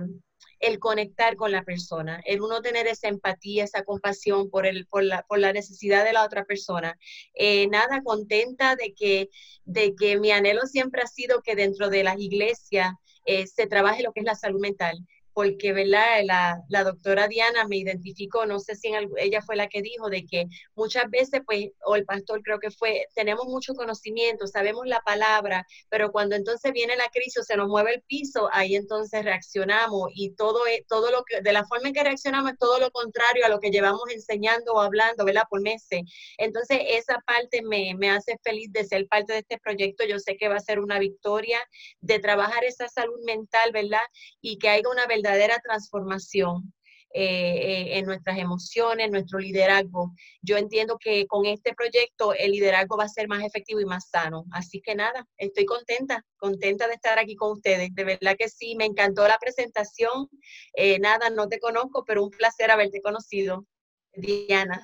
el conectar con la persona, el uno tener esa empatía, esa compasión por, el, por, la, por la necesidad de la otra persona. Eh, nada, contenta de que, de que mi anhelo siempre ha sido que dentro de las iglesias eh, se trabaje lo que es la salud mental porque ¿verdad? La, la, doctora Diana me identificó, no sé si ella fue la que dijo, de que muchas veces, pues, o el pastor creo que fue, tenemos mucho conocimiento, sabemos la palabra, pero cuando entonces viene la crisis o se nos mueve el piso, ahí entonces reaccionamos y todo, es, todo lo que, de la forma en que reaccionamos es todo lo contrario a lo que llevamos enseñando o hablando, ¿verdad? Por meses. Entonces, esa parte me, me hace feliz de ser parte de este proyecto. Yo sé que va a ser una victoria de trabajar esa salud mental, ¿verdad? Y que haya una verdad verdadera transformación eh, eh, en nuestras emociones, nuestro liderazgo. Yo entiendo que con este proyecto el liderazgo va a ser más efectivo y más sano. Así que nada, estoy contenta, contenta de estar aquí con ustedes. De verdad que sí, me encantó la presentación. Eh, nada, no te conozco, pero un placer haberte conocido, Diana.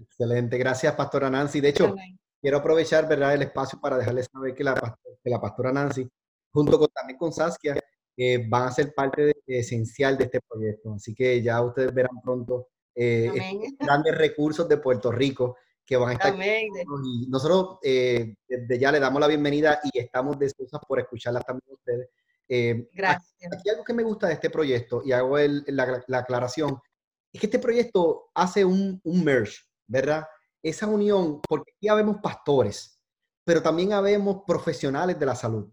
Excelente, gracias, Pastora Nancy. De hecho, quiero aprovechar ¿verdad? el espacio para dejarles saber que la, que la Pastora Nancy, junto con, también con Saskia, eh, van a ser parte esencial de este proyecto. Así que ya ustedes verán pronto eh, grandes recursos de Puerto Rico que van a estar. Y nosotros eh, desde ya le damos la bienvenida y estamos deseosos por escucharlas también ustedes. Gracias. Aquí, algo que me gusta de este proyecto, y hago el, la, la, aclaración, es que este proyecto hace un, un merge, ¿verdad? Esa unión, porque aquí habemos pastores, pero también habemos profesionales de la salud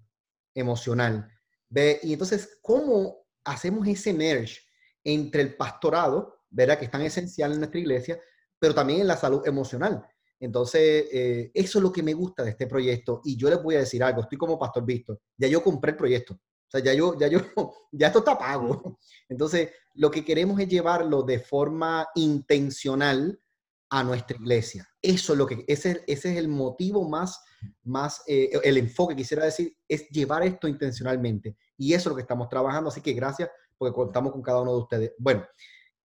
emocional. ¿Ve? Y entonces, ¿cómo hacemos ese merge entre el pastorado, ¿verdad? Que es tan esencial en nuestra iglesia, pero también en la salud emocional. Entonces, eh, eso es lo que me gusta de este proyecto. Y yo les voy a decir algo, estoy como Pastor Visto, ya yo compré el proyecto. O sea, ya yo, ya yo, ya esto está pago. Entonces, lo que queremos es llevarlo de forma intencional a nuestra iglesia. Eso es lo que, ese, ese es el motivo más, más eh, el enfoque, quisiera decir, es llevar esto intencionalmente. Y eso es lo que estamos trabajando. Así que gracias porque contamos con cada uno de ustedes. Bueno,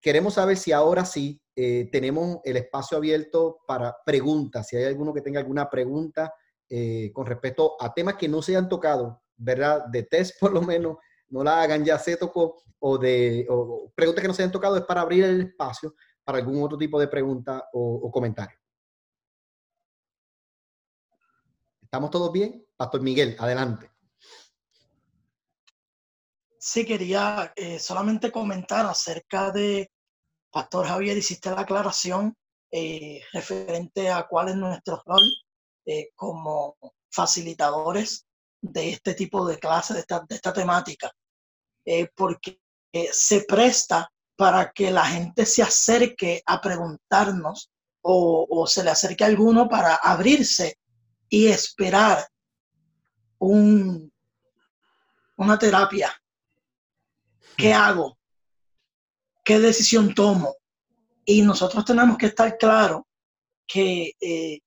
queremos saber si ahora sí eh, tenemos el espacio abierto para preguntas. Si hay alguno que tenga alguna pregunta eh, con respecto a temas que no se han tocado, ¿verdad? De test por lo menos, no la hagan, ya se tocó, o de preguntas que no se han tocado, es para abrir el espacio para algún otro tipo de pregunta o, comentario. ¿Estamos todos bien? Pastor Miguel, adelante. Sí, quería eh, solamente comentar acerca de, Pastor Javier, hiciste la aclaración eh, referente a cuál es nuestro rol eh, como facilitadores de este tipo de clases, de esta temática, porque se presta para que la gente se acerque a preguntarnos o, o se le acerque a alguno para abrirse y esperar un, una terapia ¿Qué hago? ¿Qué decisión tomo? Y nosotros tenemos que estar claros que eh,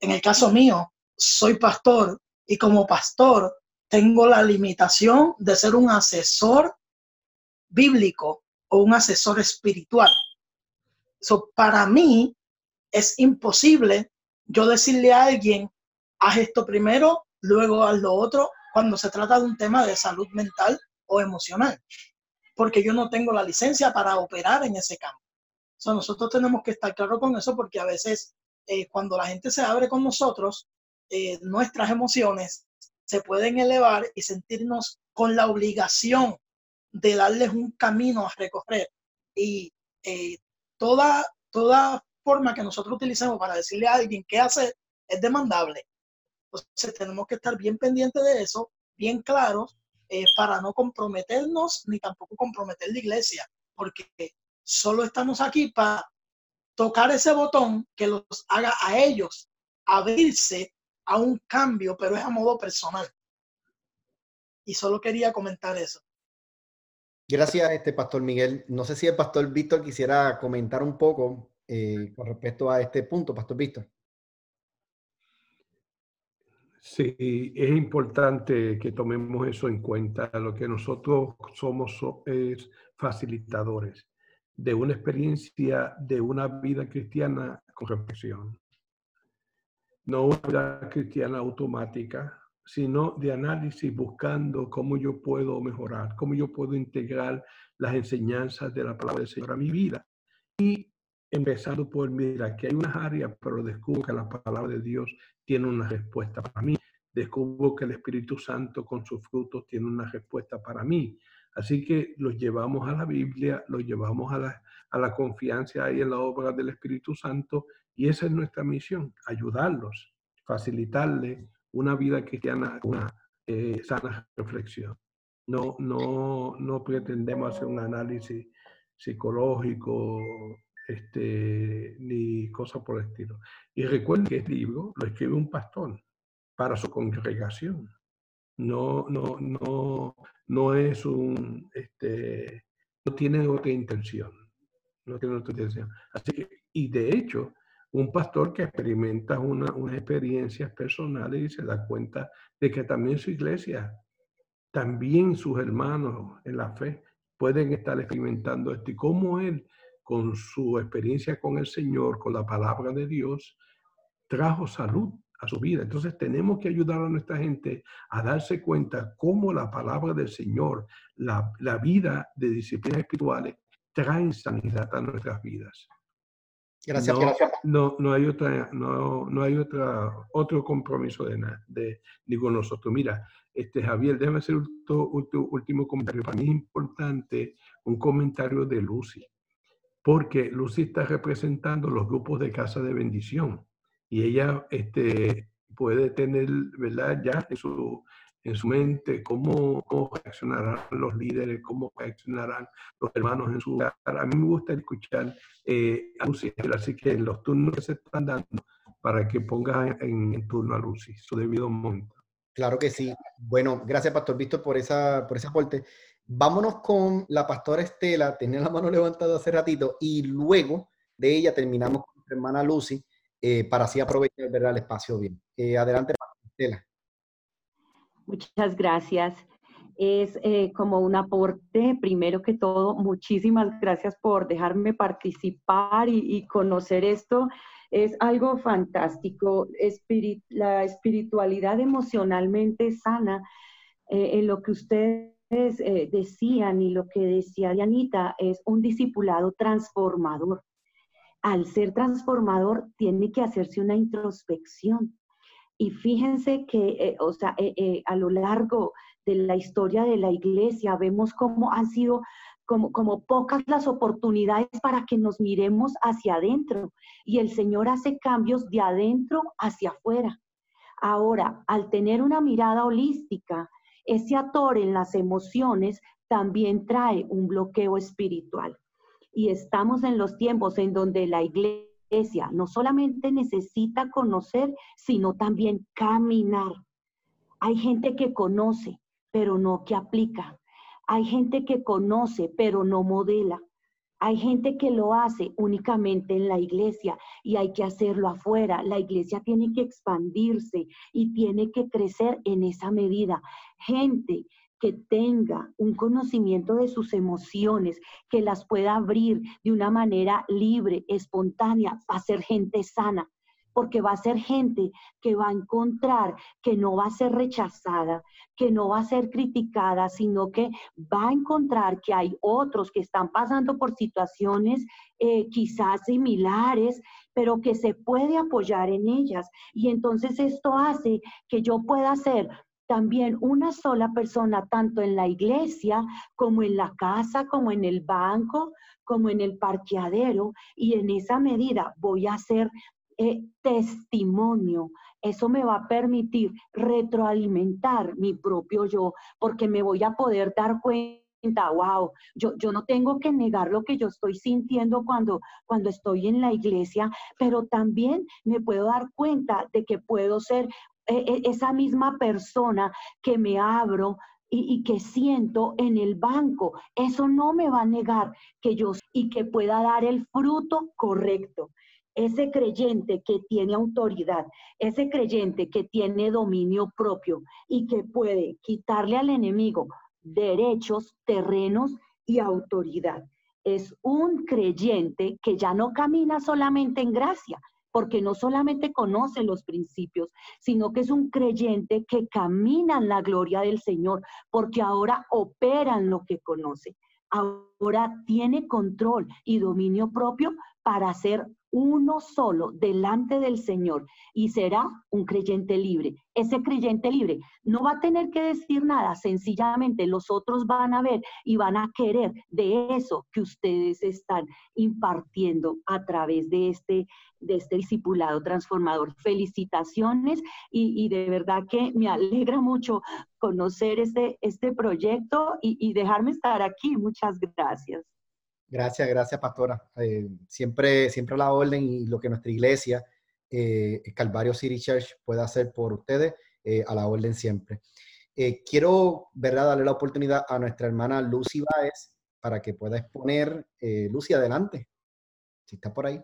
en el caso mío, soy pastor y como pastor tengo la limitación de ser un asesor bíblico o un asesor espiritual. So, para mí es imposible yo decirle a alguien, haz esto primero, luego haz lo otro, cuando se trata de un tema de salud mental o emocional porque yo no tengo la licencia para operar en ese campo. So, nosotros tenemos que estar claros con eso porque a veces eh, cuando la gente se abre con nosotros, eh, nuestras emociones se pueden elevar y sentirnos con la obligación de darles un camino a recorrer. Y eh, toda, toda forma que nosotros utilicemos para decirle a alguien qué hacer es demandable. Entonces tenemos que estar bien pendientes de eso, bien claros eh, para no comprometernos ni tampoco comprometer la iglesia, porque solo estamos aquí para tocar ese botón que los haga a ellos abrirse a un cambio, pero es a modo personal. Y solo quería comentar eso. Gracias, este pastor Miguel. No sé si el pastor Víctor quisiera comentar un poco eh, con respecto a este punto, pastor Víctor. Sí, es importante que tomemos eso en cuenta. Lo que nosotros somos es facilitadores de una experiencia de una vida cristiana con reflexión. No una vida cristiana automática, sino de análisis buscando cómo yo puedo mejorar, cómo yo puedo integrar las enseñanzas de la palabra del Señor a mi vida. Y empezando por, mira, que hay unas áreas, pero descubro que la palabra de Dios tiene una respuesta para mí. Descubro que el Espíritu Santo con sus frutos tiene una respuesta para mí. Así que los llevamos a la Biblia, los llevamos a la, a la confianza ahí en la obra del Espíritu Santo y esa es nuestra misión, ayudarlos, facilitarles una vida cristiana, una eh, sana reflexión. No, no, no pretendemos hacer un análisis psicológico este, ni cosas por el estilo. Y recuerden que este libro lo escribe un pastor para su congregación. No, no, no, no es un, este, no tiene otra intención. No tiene otra intención. Así que, y de hecho, un pastor que experimenta una, unas experiencias personales y se da cuenta de que también su iglesia, también sus hermanos en la fe pueden estar experimentando esto. Y cómo él con su experiencia con el Señor, con la palabra de Dios, trajo salud a su vida. Entonces tenemos que ayudar a nuestra gente a darse cuenta cómo la palabra del Señor, la, vida de disciplinas espirituales, traen sanidad a nuestras vidas. Gracias, no, No, hay otra, no, no hay otra, otro compromiso de, de ninguno de nosotros. Mira, este Javier, déjame hacer un último comentario. Para mí es importante un comentario de Lucy. porque Lucy está representando los grupos de casa de bendición y ella este, puede tener, ¿verdad? Ya en su, en su mente cómo, reaccionarán los líderes, cómo reaccionarán los hermanos en su hogar. A mí me gusta escuchar eh, a Lucy, así que los turnos que se están dando, para que ponga en, turno a Lucy, su debido momento. Claro que sí. Bueno, gracias, Pastor Víctor, por, esa, por ese aporte. Vámonos con la pastora Estela, tenía la mano levantada hace ratito, y luego de ella terminamos con nuestra hermana Lucy, eh, para así aprovechar el espacio bien. Eh, adelante, Estela. Muchas gracias. Es eh, como un aporte, primero que todo, muchísimas gracias por dejarme participar y, conocer esto. Es algo fantástico. la espiritualidad emocionalmente sana, eh, en lo que ustedes eh, decían y lo que decía Dianita, es un discipulado transformador. Al ser transformador, tiene que hacerse una introspección y fíjense que, eh, o sea, eh, eh, a lo largo de la historia de la iglesia vemos cómo han sido como, como pocas las oportunidades para que nos miremos hacia adentro. Y el Señor hace cambios de adentro hacia afuera. Ahora, al tener una mirada holística, ese ator en las emociones también trae un bloqueo espiritual. Y estamos en los tiempos en donde la iglesia no solamente necesita conocer, sino también caminar. Hay gente que conoce, pero no que aplica. Hay gente que conoce, pero no modela. Hay gente que lo hace únicamente en la iglesia y hay que hacerlo afuera. La iglesia tiene que expandirse y tiene que crecer en esa medida. Gente que tenga un conocimiento de sus emociones, que las pueda abrir de una manera libre, espontánea, va a ser gente sana, porque va a ser gente que va a encontrar que no va a ser rechazada, que no va a ser criticada, sino que va a encontrar que hay otros que están pasando por situaciones eh, quizás similares, pero que se puede apoyar en ellas. Y entonces esto hace que yo pueda ser también una sola persona, tanto en la iglesia como en la casa, como en el banco, como en el parqueadero, y en esa medida voy a hacer eh, testimonio. Eso me va a permitir retroalimentar mi propio yo, porque me voy a poder dar cuenta wow, yo, yo no tengo que negar lo que yo estoy sintiendo cuando, cuando estoy en la iglesia, pero también me puedo dar cuenta de que puedo ser e, e, esa misma persona que me abro y, que siento en el banco. Eso no me va a negar que yo y que pueda dar el fruto correcto. Ese creyente que tiene autoridad, ese creyente que tiene dominio propio y que puede quitarle al enemigo derechos, terrenos y autoridad. Es un creyente que ya no camina solamente en gracia, porque no solamente conoce los principios, sino que es un creyente que camina en la gloria del Señor, porque ahora opera en lo que conoce. Tiene control y dominio propio para ser uno solo delante del Señor y será un creyente libre. Ese creyente libre no va a tener que decir nada, sencillamente los otros van a ver y van a querer de eso que ustedes están impartiendo a través de este, de este discipulado transformador. Felicitaciones y, de verdad que me alegra mucho conocer este, este proyecto y, y dejarme estar aquí. Muchas gracias. Gracias, gracias, pastora. Eh, siempre, siempre la orden y lo que nuestra iglesia, eh, Calvario City Church, puede hacer por ustedes, eh, a la orden siempre. quiero, ¿verdad?, darle la oportunidad a nuestra hermana Lucy Baez para que pueda exponer. Lucy, adelante. Si está por ahí.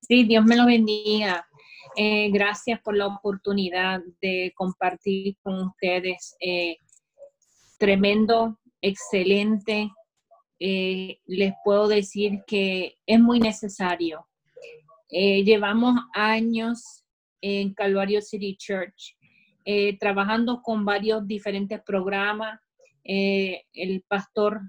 Sí. Dios me lo bendiga. gracias por la oportunidad de compartir con ustedes. tremendo, excelente eh, les puedo decir que es muy necesario. Eh, llevamos años en Calvario City Church eh, trabajando con varios diferentes programas. el pastor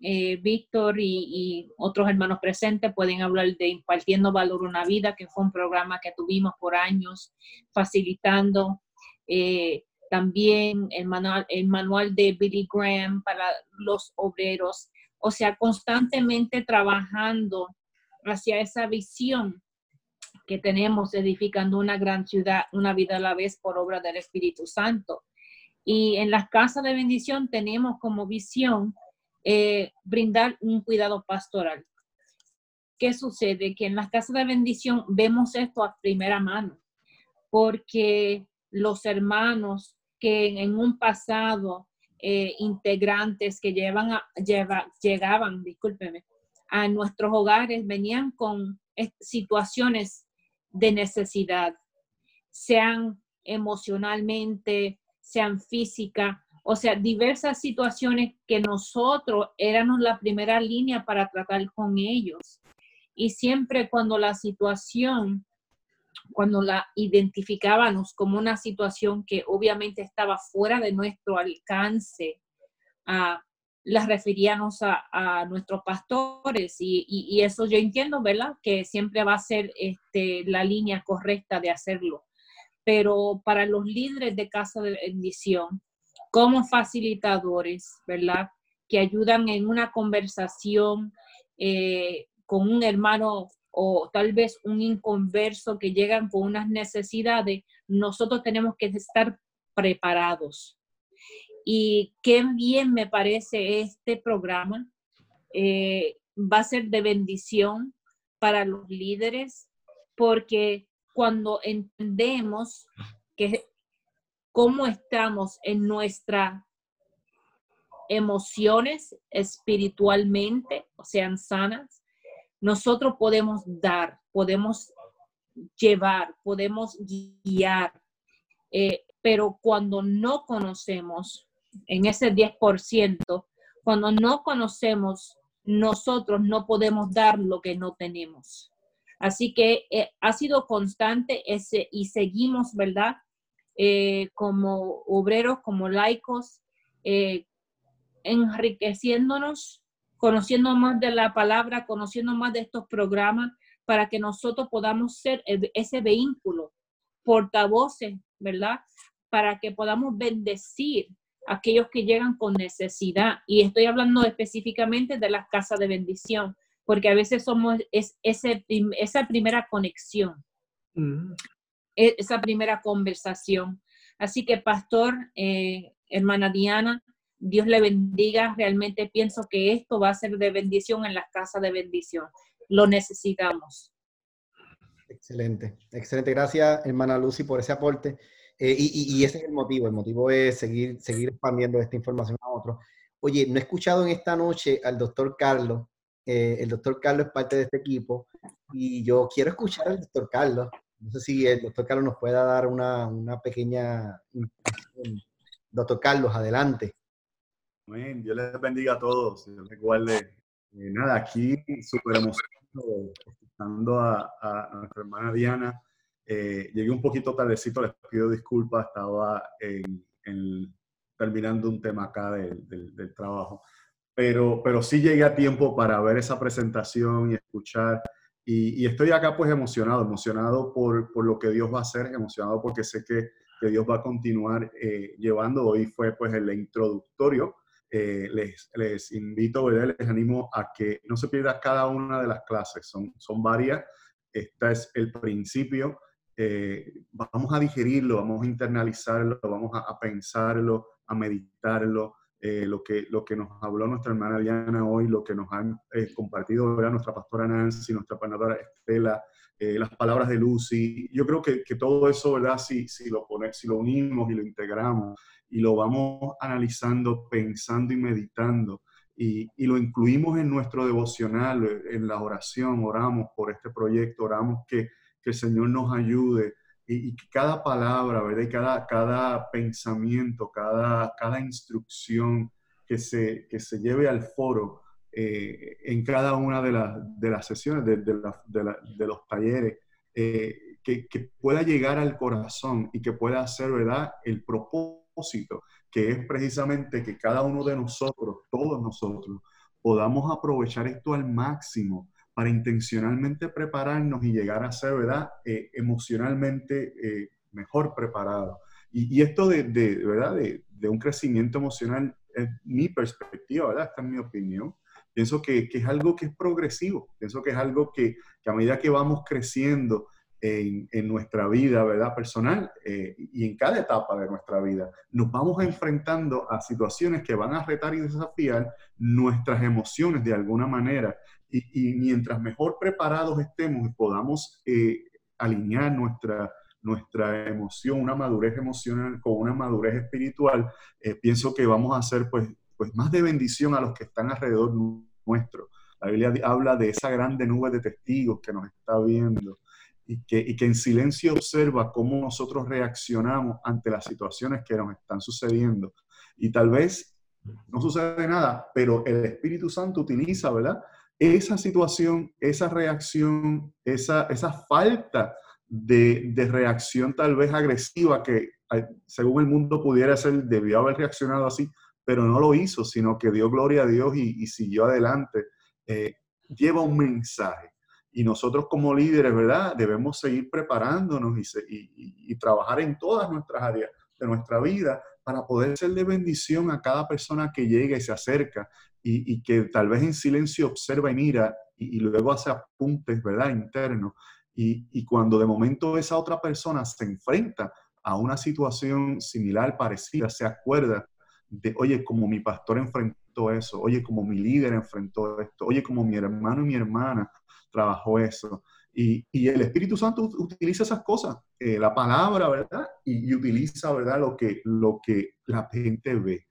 Víctor y, y, otros hermanos presentes pueden hablar de Impartiendo Valor una Vida, que fue un programa que tuvimos por años facilitando. también el manual, el manual de Billy Graham para los obreros o sea, constantemente trabajando hacia esa visión que tenemos edificando una gran ciudad, una vida a la vez por obra del Espíritu Santo. Y en las casas de bendición tenemos como visión eh, brindar un cuidado pastoral. ¿Qué sucede? Que en las casas de bendición vemos esto a primera mano, porque los hermanos que en un pasado eh, integrantes que llevan a, llegaban, discúlpeme, a nuestros hogares venían con situaciones de necesidad, sean emocionalmente, sean física, o sea, diversas situaciones que nosotros éramos la primera línea para tratar con ellos. Y siempre cuando la situación, cuando la identificábamos como una situación que obviamente estaba fuera de nuestro alcance, a las referíamos a, nuestros pastores y, eso yo entiendo, ¿verdad? Que siempre va a ser este, la línea correcta de hacerlo. Pero para los líderes de casa de bendición, como facilitadores, ¿verdad? Que ayudan en una conversación eh, con un hermano o tal vez un inconverso que llegan con unas necesidades, nosotros tenemos que estar preparados y qué bien me parece este programa. Eh, va a ser de bendición para los líderes porque cuando entendemos que cómo estamos en nuestras emociones espiritualmente, o sean sanas, nosotros podemos dar, podemos llevar, podemos guiar. Eh, pero cuando no conocemos en ese 10%, cuando no conocemos, nosotros no podemos dar lo que no tenemos. Así que eh, ha sido constante ese y seguimos, ¿verdad? Eh, como obreros, como laicos, enriqueciéndonos, conociendo más de la palabra, conociendo más de estos programas, para que nosotros podamos ser ese vehículo, portavoces, ¿verdad? Para que podamos bendecir aquellos que llegan con necesidad. Y estoy hablando específicamente de las casas de bendición, porque a veces somos es, ese, esa primera conexión, mm. e, esa primera conversación. Así que, pastor, eh, hermana Diana, Dios le bendiga. Realmente pienso que esto va a ser de bendición en las casas de bendición. Lo necesitamos. Excelente, excelente. Gracias, hermana Lucy, por ese aporte. Eh, y, ese es el motivo, el motivo es seguir, seguir expandiendo esta información a otros. Oye, no he escuchado en esta noche al doctor Carlos. Eh, el doctor Carlos es parte de este equipo y yo quiero escuchar al doctor Carlos. No sé si el doctor Carlos nos pueda dar una, una pequeña. Doctor Carlos, adelante. Amén. Dios les bendiga a todos. Recuerde, eh, nada, aquí súper emocionado, escuchando a, a, nuestra hermana Diana eh, llegué un poquito tardecito, les pido disculpas, estaba terminando un tema acá del, trabajo. Pero, pero sí llegué a tiempo para ver esa presentación y escuchar. Y, estoy acá pues emocionado, emocionado por, por, lo que Dios va a hacer, emocionado porque sé que, que Dios va a continuar eh, llevando. Hoy fue pues el introductorio. Eh, les, invito, ¿verdad? les animo a que no se pierda cada una de las clases, son, son varias. Este es el principio eh, vamos a digerirlo, vamos a internalizarlo, vamos a, pensarlo, a meditarlo. Eh, lo, que, lo que nos habló nuestra hermana Diana hoy, lo que nos han compartido nuestra pastora Nancy, nuestra panadora Estela, las palabras de Lucy. Yo creo que, que todo eso, ¿verdad? Si, si, lo pone, si lo unimos y lo integramos y lo vamos analizando, pensando y meditando, y, y, lo incluimos en nuestro devocional, en la oración, oramos por este proyecto, oramos que que el Señor nos ayude y, que cada palabra, ¿verdad? cada, cada pensamiento, cada, cada instrucción que se, que se lleve al foro eh, en cada una de, de las sesiones, de, de, los talleres, eh, que, que, pueda llegar al corazón y que pueda hacer, ¿verdad?, el propósito, que es precisamente que cada uno de nosotros, todos nosotros, podamos aprovechar esto al máximo para intencionalmente prepararnos y llegar a ser, ¿verdad?, eh, emocionalmente eh, mejor preparados. Y, esto de, ¿verdad?, de, un crecimiento emocional es mi perspectiva, ¿verdad?, esta es mi opinión. Pienso que, es algo que es progresivo, pienso que es algo que, a medida que vamos creciendo en, nuestra vida, ¿verdad? Personal eh, y en cada etapa de nuestra vida, nos vamos enfrentando a situaciones que van a retar y desafiar nuestras emociones de alguna manera. Y, mientras mejor preparados estemos y podamos eh, alinear nuestra, nuestra emoción, una madurez emocional con una madurez espiritual, eh, pienso que vamos a hacer pues pues más de bendición a los que están alrededor nuestro. La Biblia habla de esa grande nube de testigos que nos está viendo y que, y que en silencio observa cómo nosotros reaccionamos ante las situaciones que nos están sucediendo. Y tal vez no sucede nada, pero el Espíritu Santo utiliza, ¿verdad? Esa situación, esa reacción, esa, esa falta de, de reacción tal vez agresiva que según el mundo pudiera ser, debió haber reaccionado así, pero no lo hizo, sino que dio gloria a Dios y, siguió adelante. Eh, lleva un mensaje. Y nosotros como líderes, ¿verdad? Debemos seguir preparándonos y, trabajar en todas nuestras áreas de nuestra vida para poder ser de bendición a cada persona que llega y se acerca y, que tal vez en silencio observa y mira y, luego hace apuntes, ¿verdad? Internos. Y, cuando de momento esa otra persona se enfrenta a una situación similar, parecida, se acuerda de, oye, como mi pastor enfrentó eso, oye, como mi líder enfrentó esto, oye, como mi hermano y mi hermana trabajó eso. Y, y el Espíritu Santo utiliza esas cosas, eh, la palabra, ¿verdad? Y, utiliza, ¿verdad? Lo que, lo que la gente ve.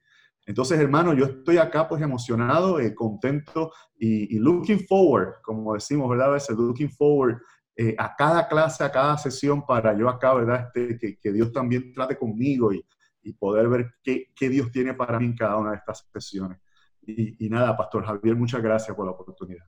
Entonces, hermano, yo estoy acá pues emocionado, eh, contento y, looking forward, como decimos, ¿verdad? A veces looking forward eh, a cada clase, a cada sesión para yo acá, ¿verdad? Este, que, que Dios también trate conmigo y, y poder ver qué, qué, Dios tiene para mí en cada una de estas sesiones. Y, y, nada, Pastor Javier, muchas gracias por la oportunidad.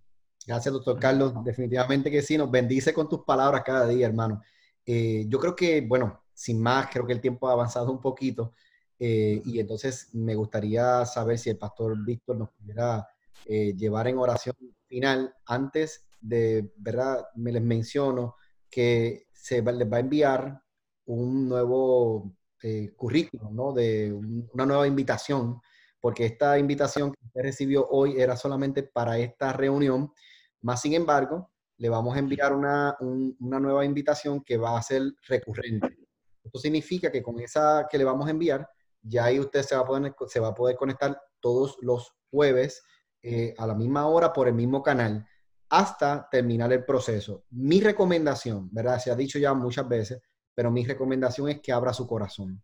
Gracias, doctor Carlos. Definitivamente que sí, nos bendice con tus palabras cada día, hermano. Eh, yo creo que, bueno, sin más, creo que el tiempo ha avanzado un poquito. Eh, y entonces me gustaría saber si el pastor Víctor nos pudiera eh, llevar en oración final. Antes de, ¿verdad? Me les menciono que se les va a enviar un nuevo eh, currículum, ¿no? De una nueva invitación, porque esta invitación que usted recibió hoy era solamente para esta reunión, más sin embargo, le vamos a enviar una, una nueva invitación que va a ser recurrente. Esto significa que con esa que le vamos a enviar, ya ahí usted se va a poder, se va a poder conectar todos los jueves eh, a la misma hora por el mismo canal hasta terminar el proceso. Mi recomendación, ¿verdad? Se ha dicho ya muchas veces, pero mi recomendación es que abra su corazón.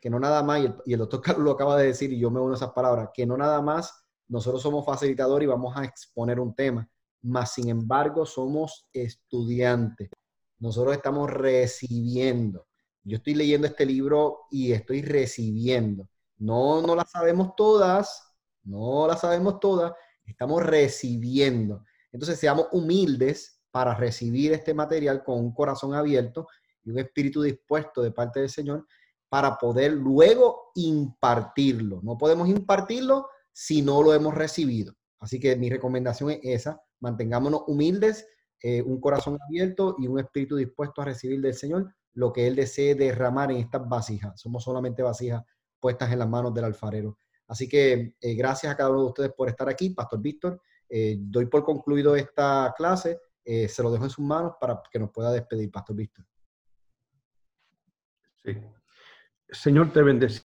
Que no nada más, y el, doctor Carlos lo acaba de decir y yo me uno a esas palabras, que no nada más nosotros somos facilitadores y vamos a exponer un tema, más sin embargo somos estudiantes. Nosotros estamos recibiendo. Yo estoy leyendo este libro y estoy recibiendo. No, no la sabemos todas, no la sabemos todas, estamos recibiendo. Entonces seamos humildes para recibir este material con un corazón abierto y un espíritu dispuesto de parte del Señor para poder luego impartirlo. No podemos impartirlo si no lo hemos recibido. Así que mi recomendación es esa, mantengámonos humildes, eh, un corazón abierto y un espíritu dispuesto a recibir del Señor lo que Él desee derramar en estas vasijas. Somos solamente vasijas puestas en las manos del alfarero. Así que eh, gracias a cada uno de ustedes por estar aquí, Pastor Víctor. Eh, doy por concluido esta clase. se lo dejo en sus manos para que nos pueda despedir, Pastor Víctor. Sí. Señor, te bendecimos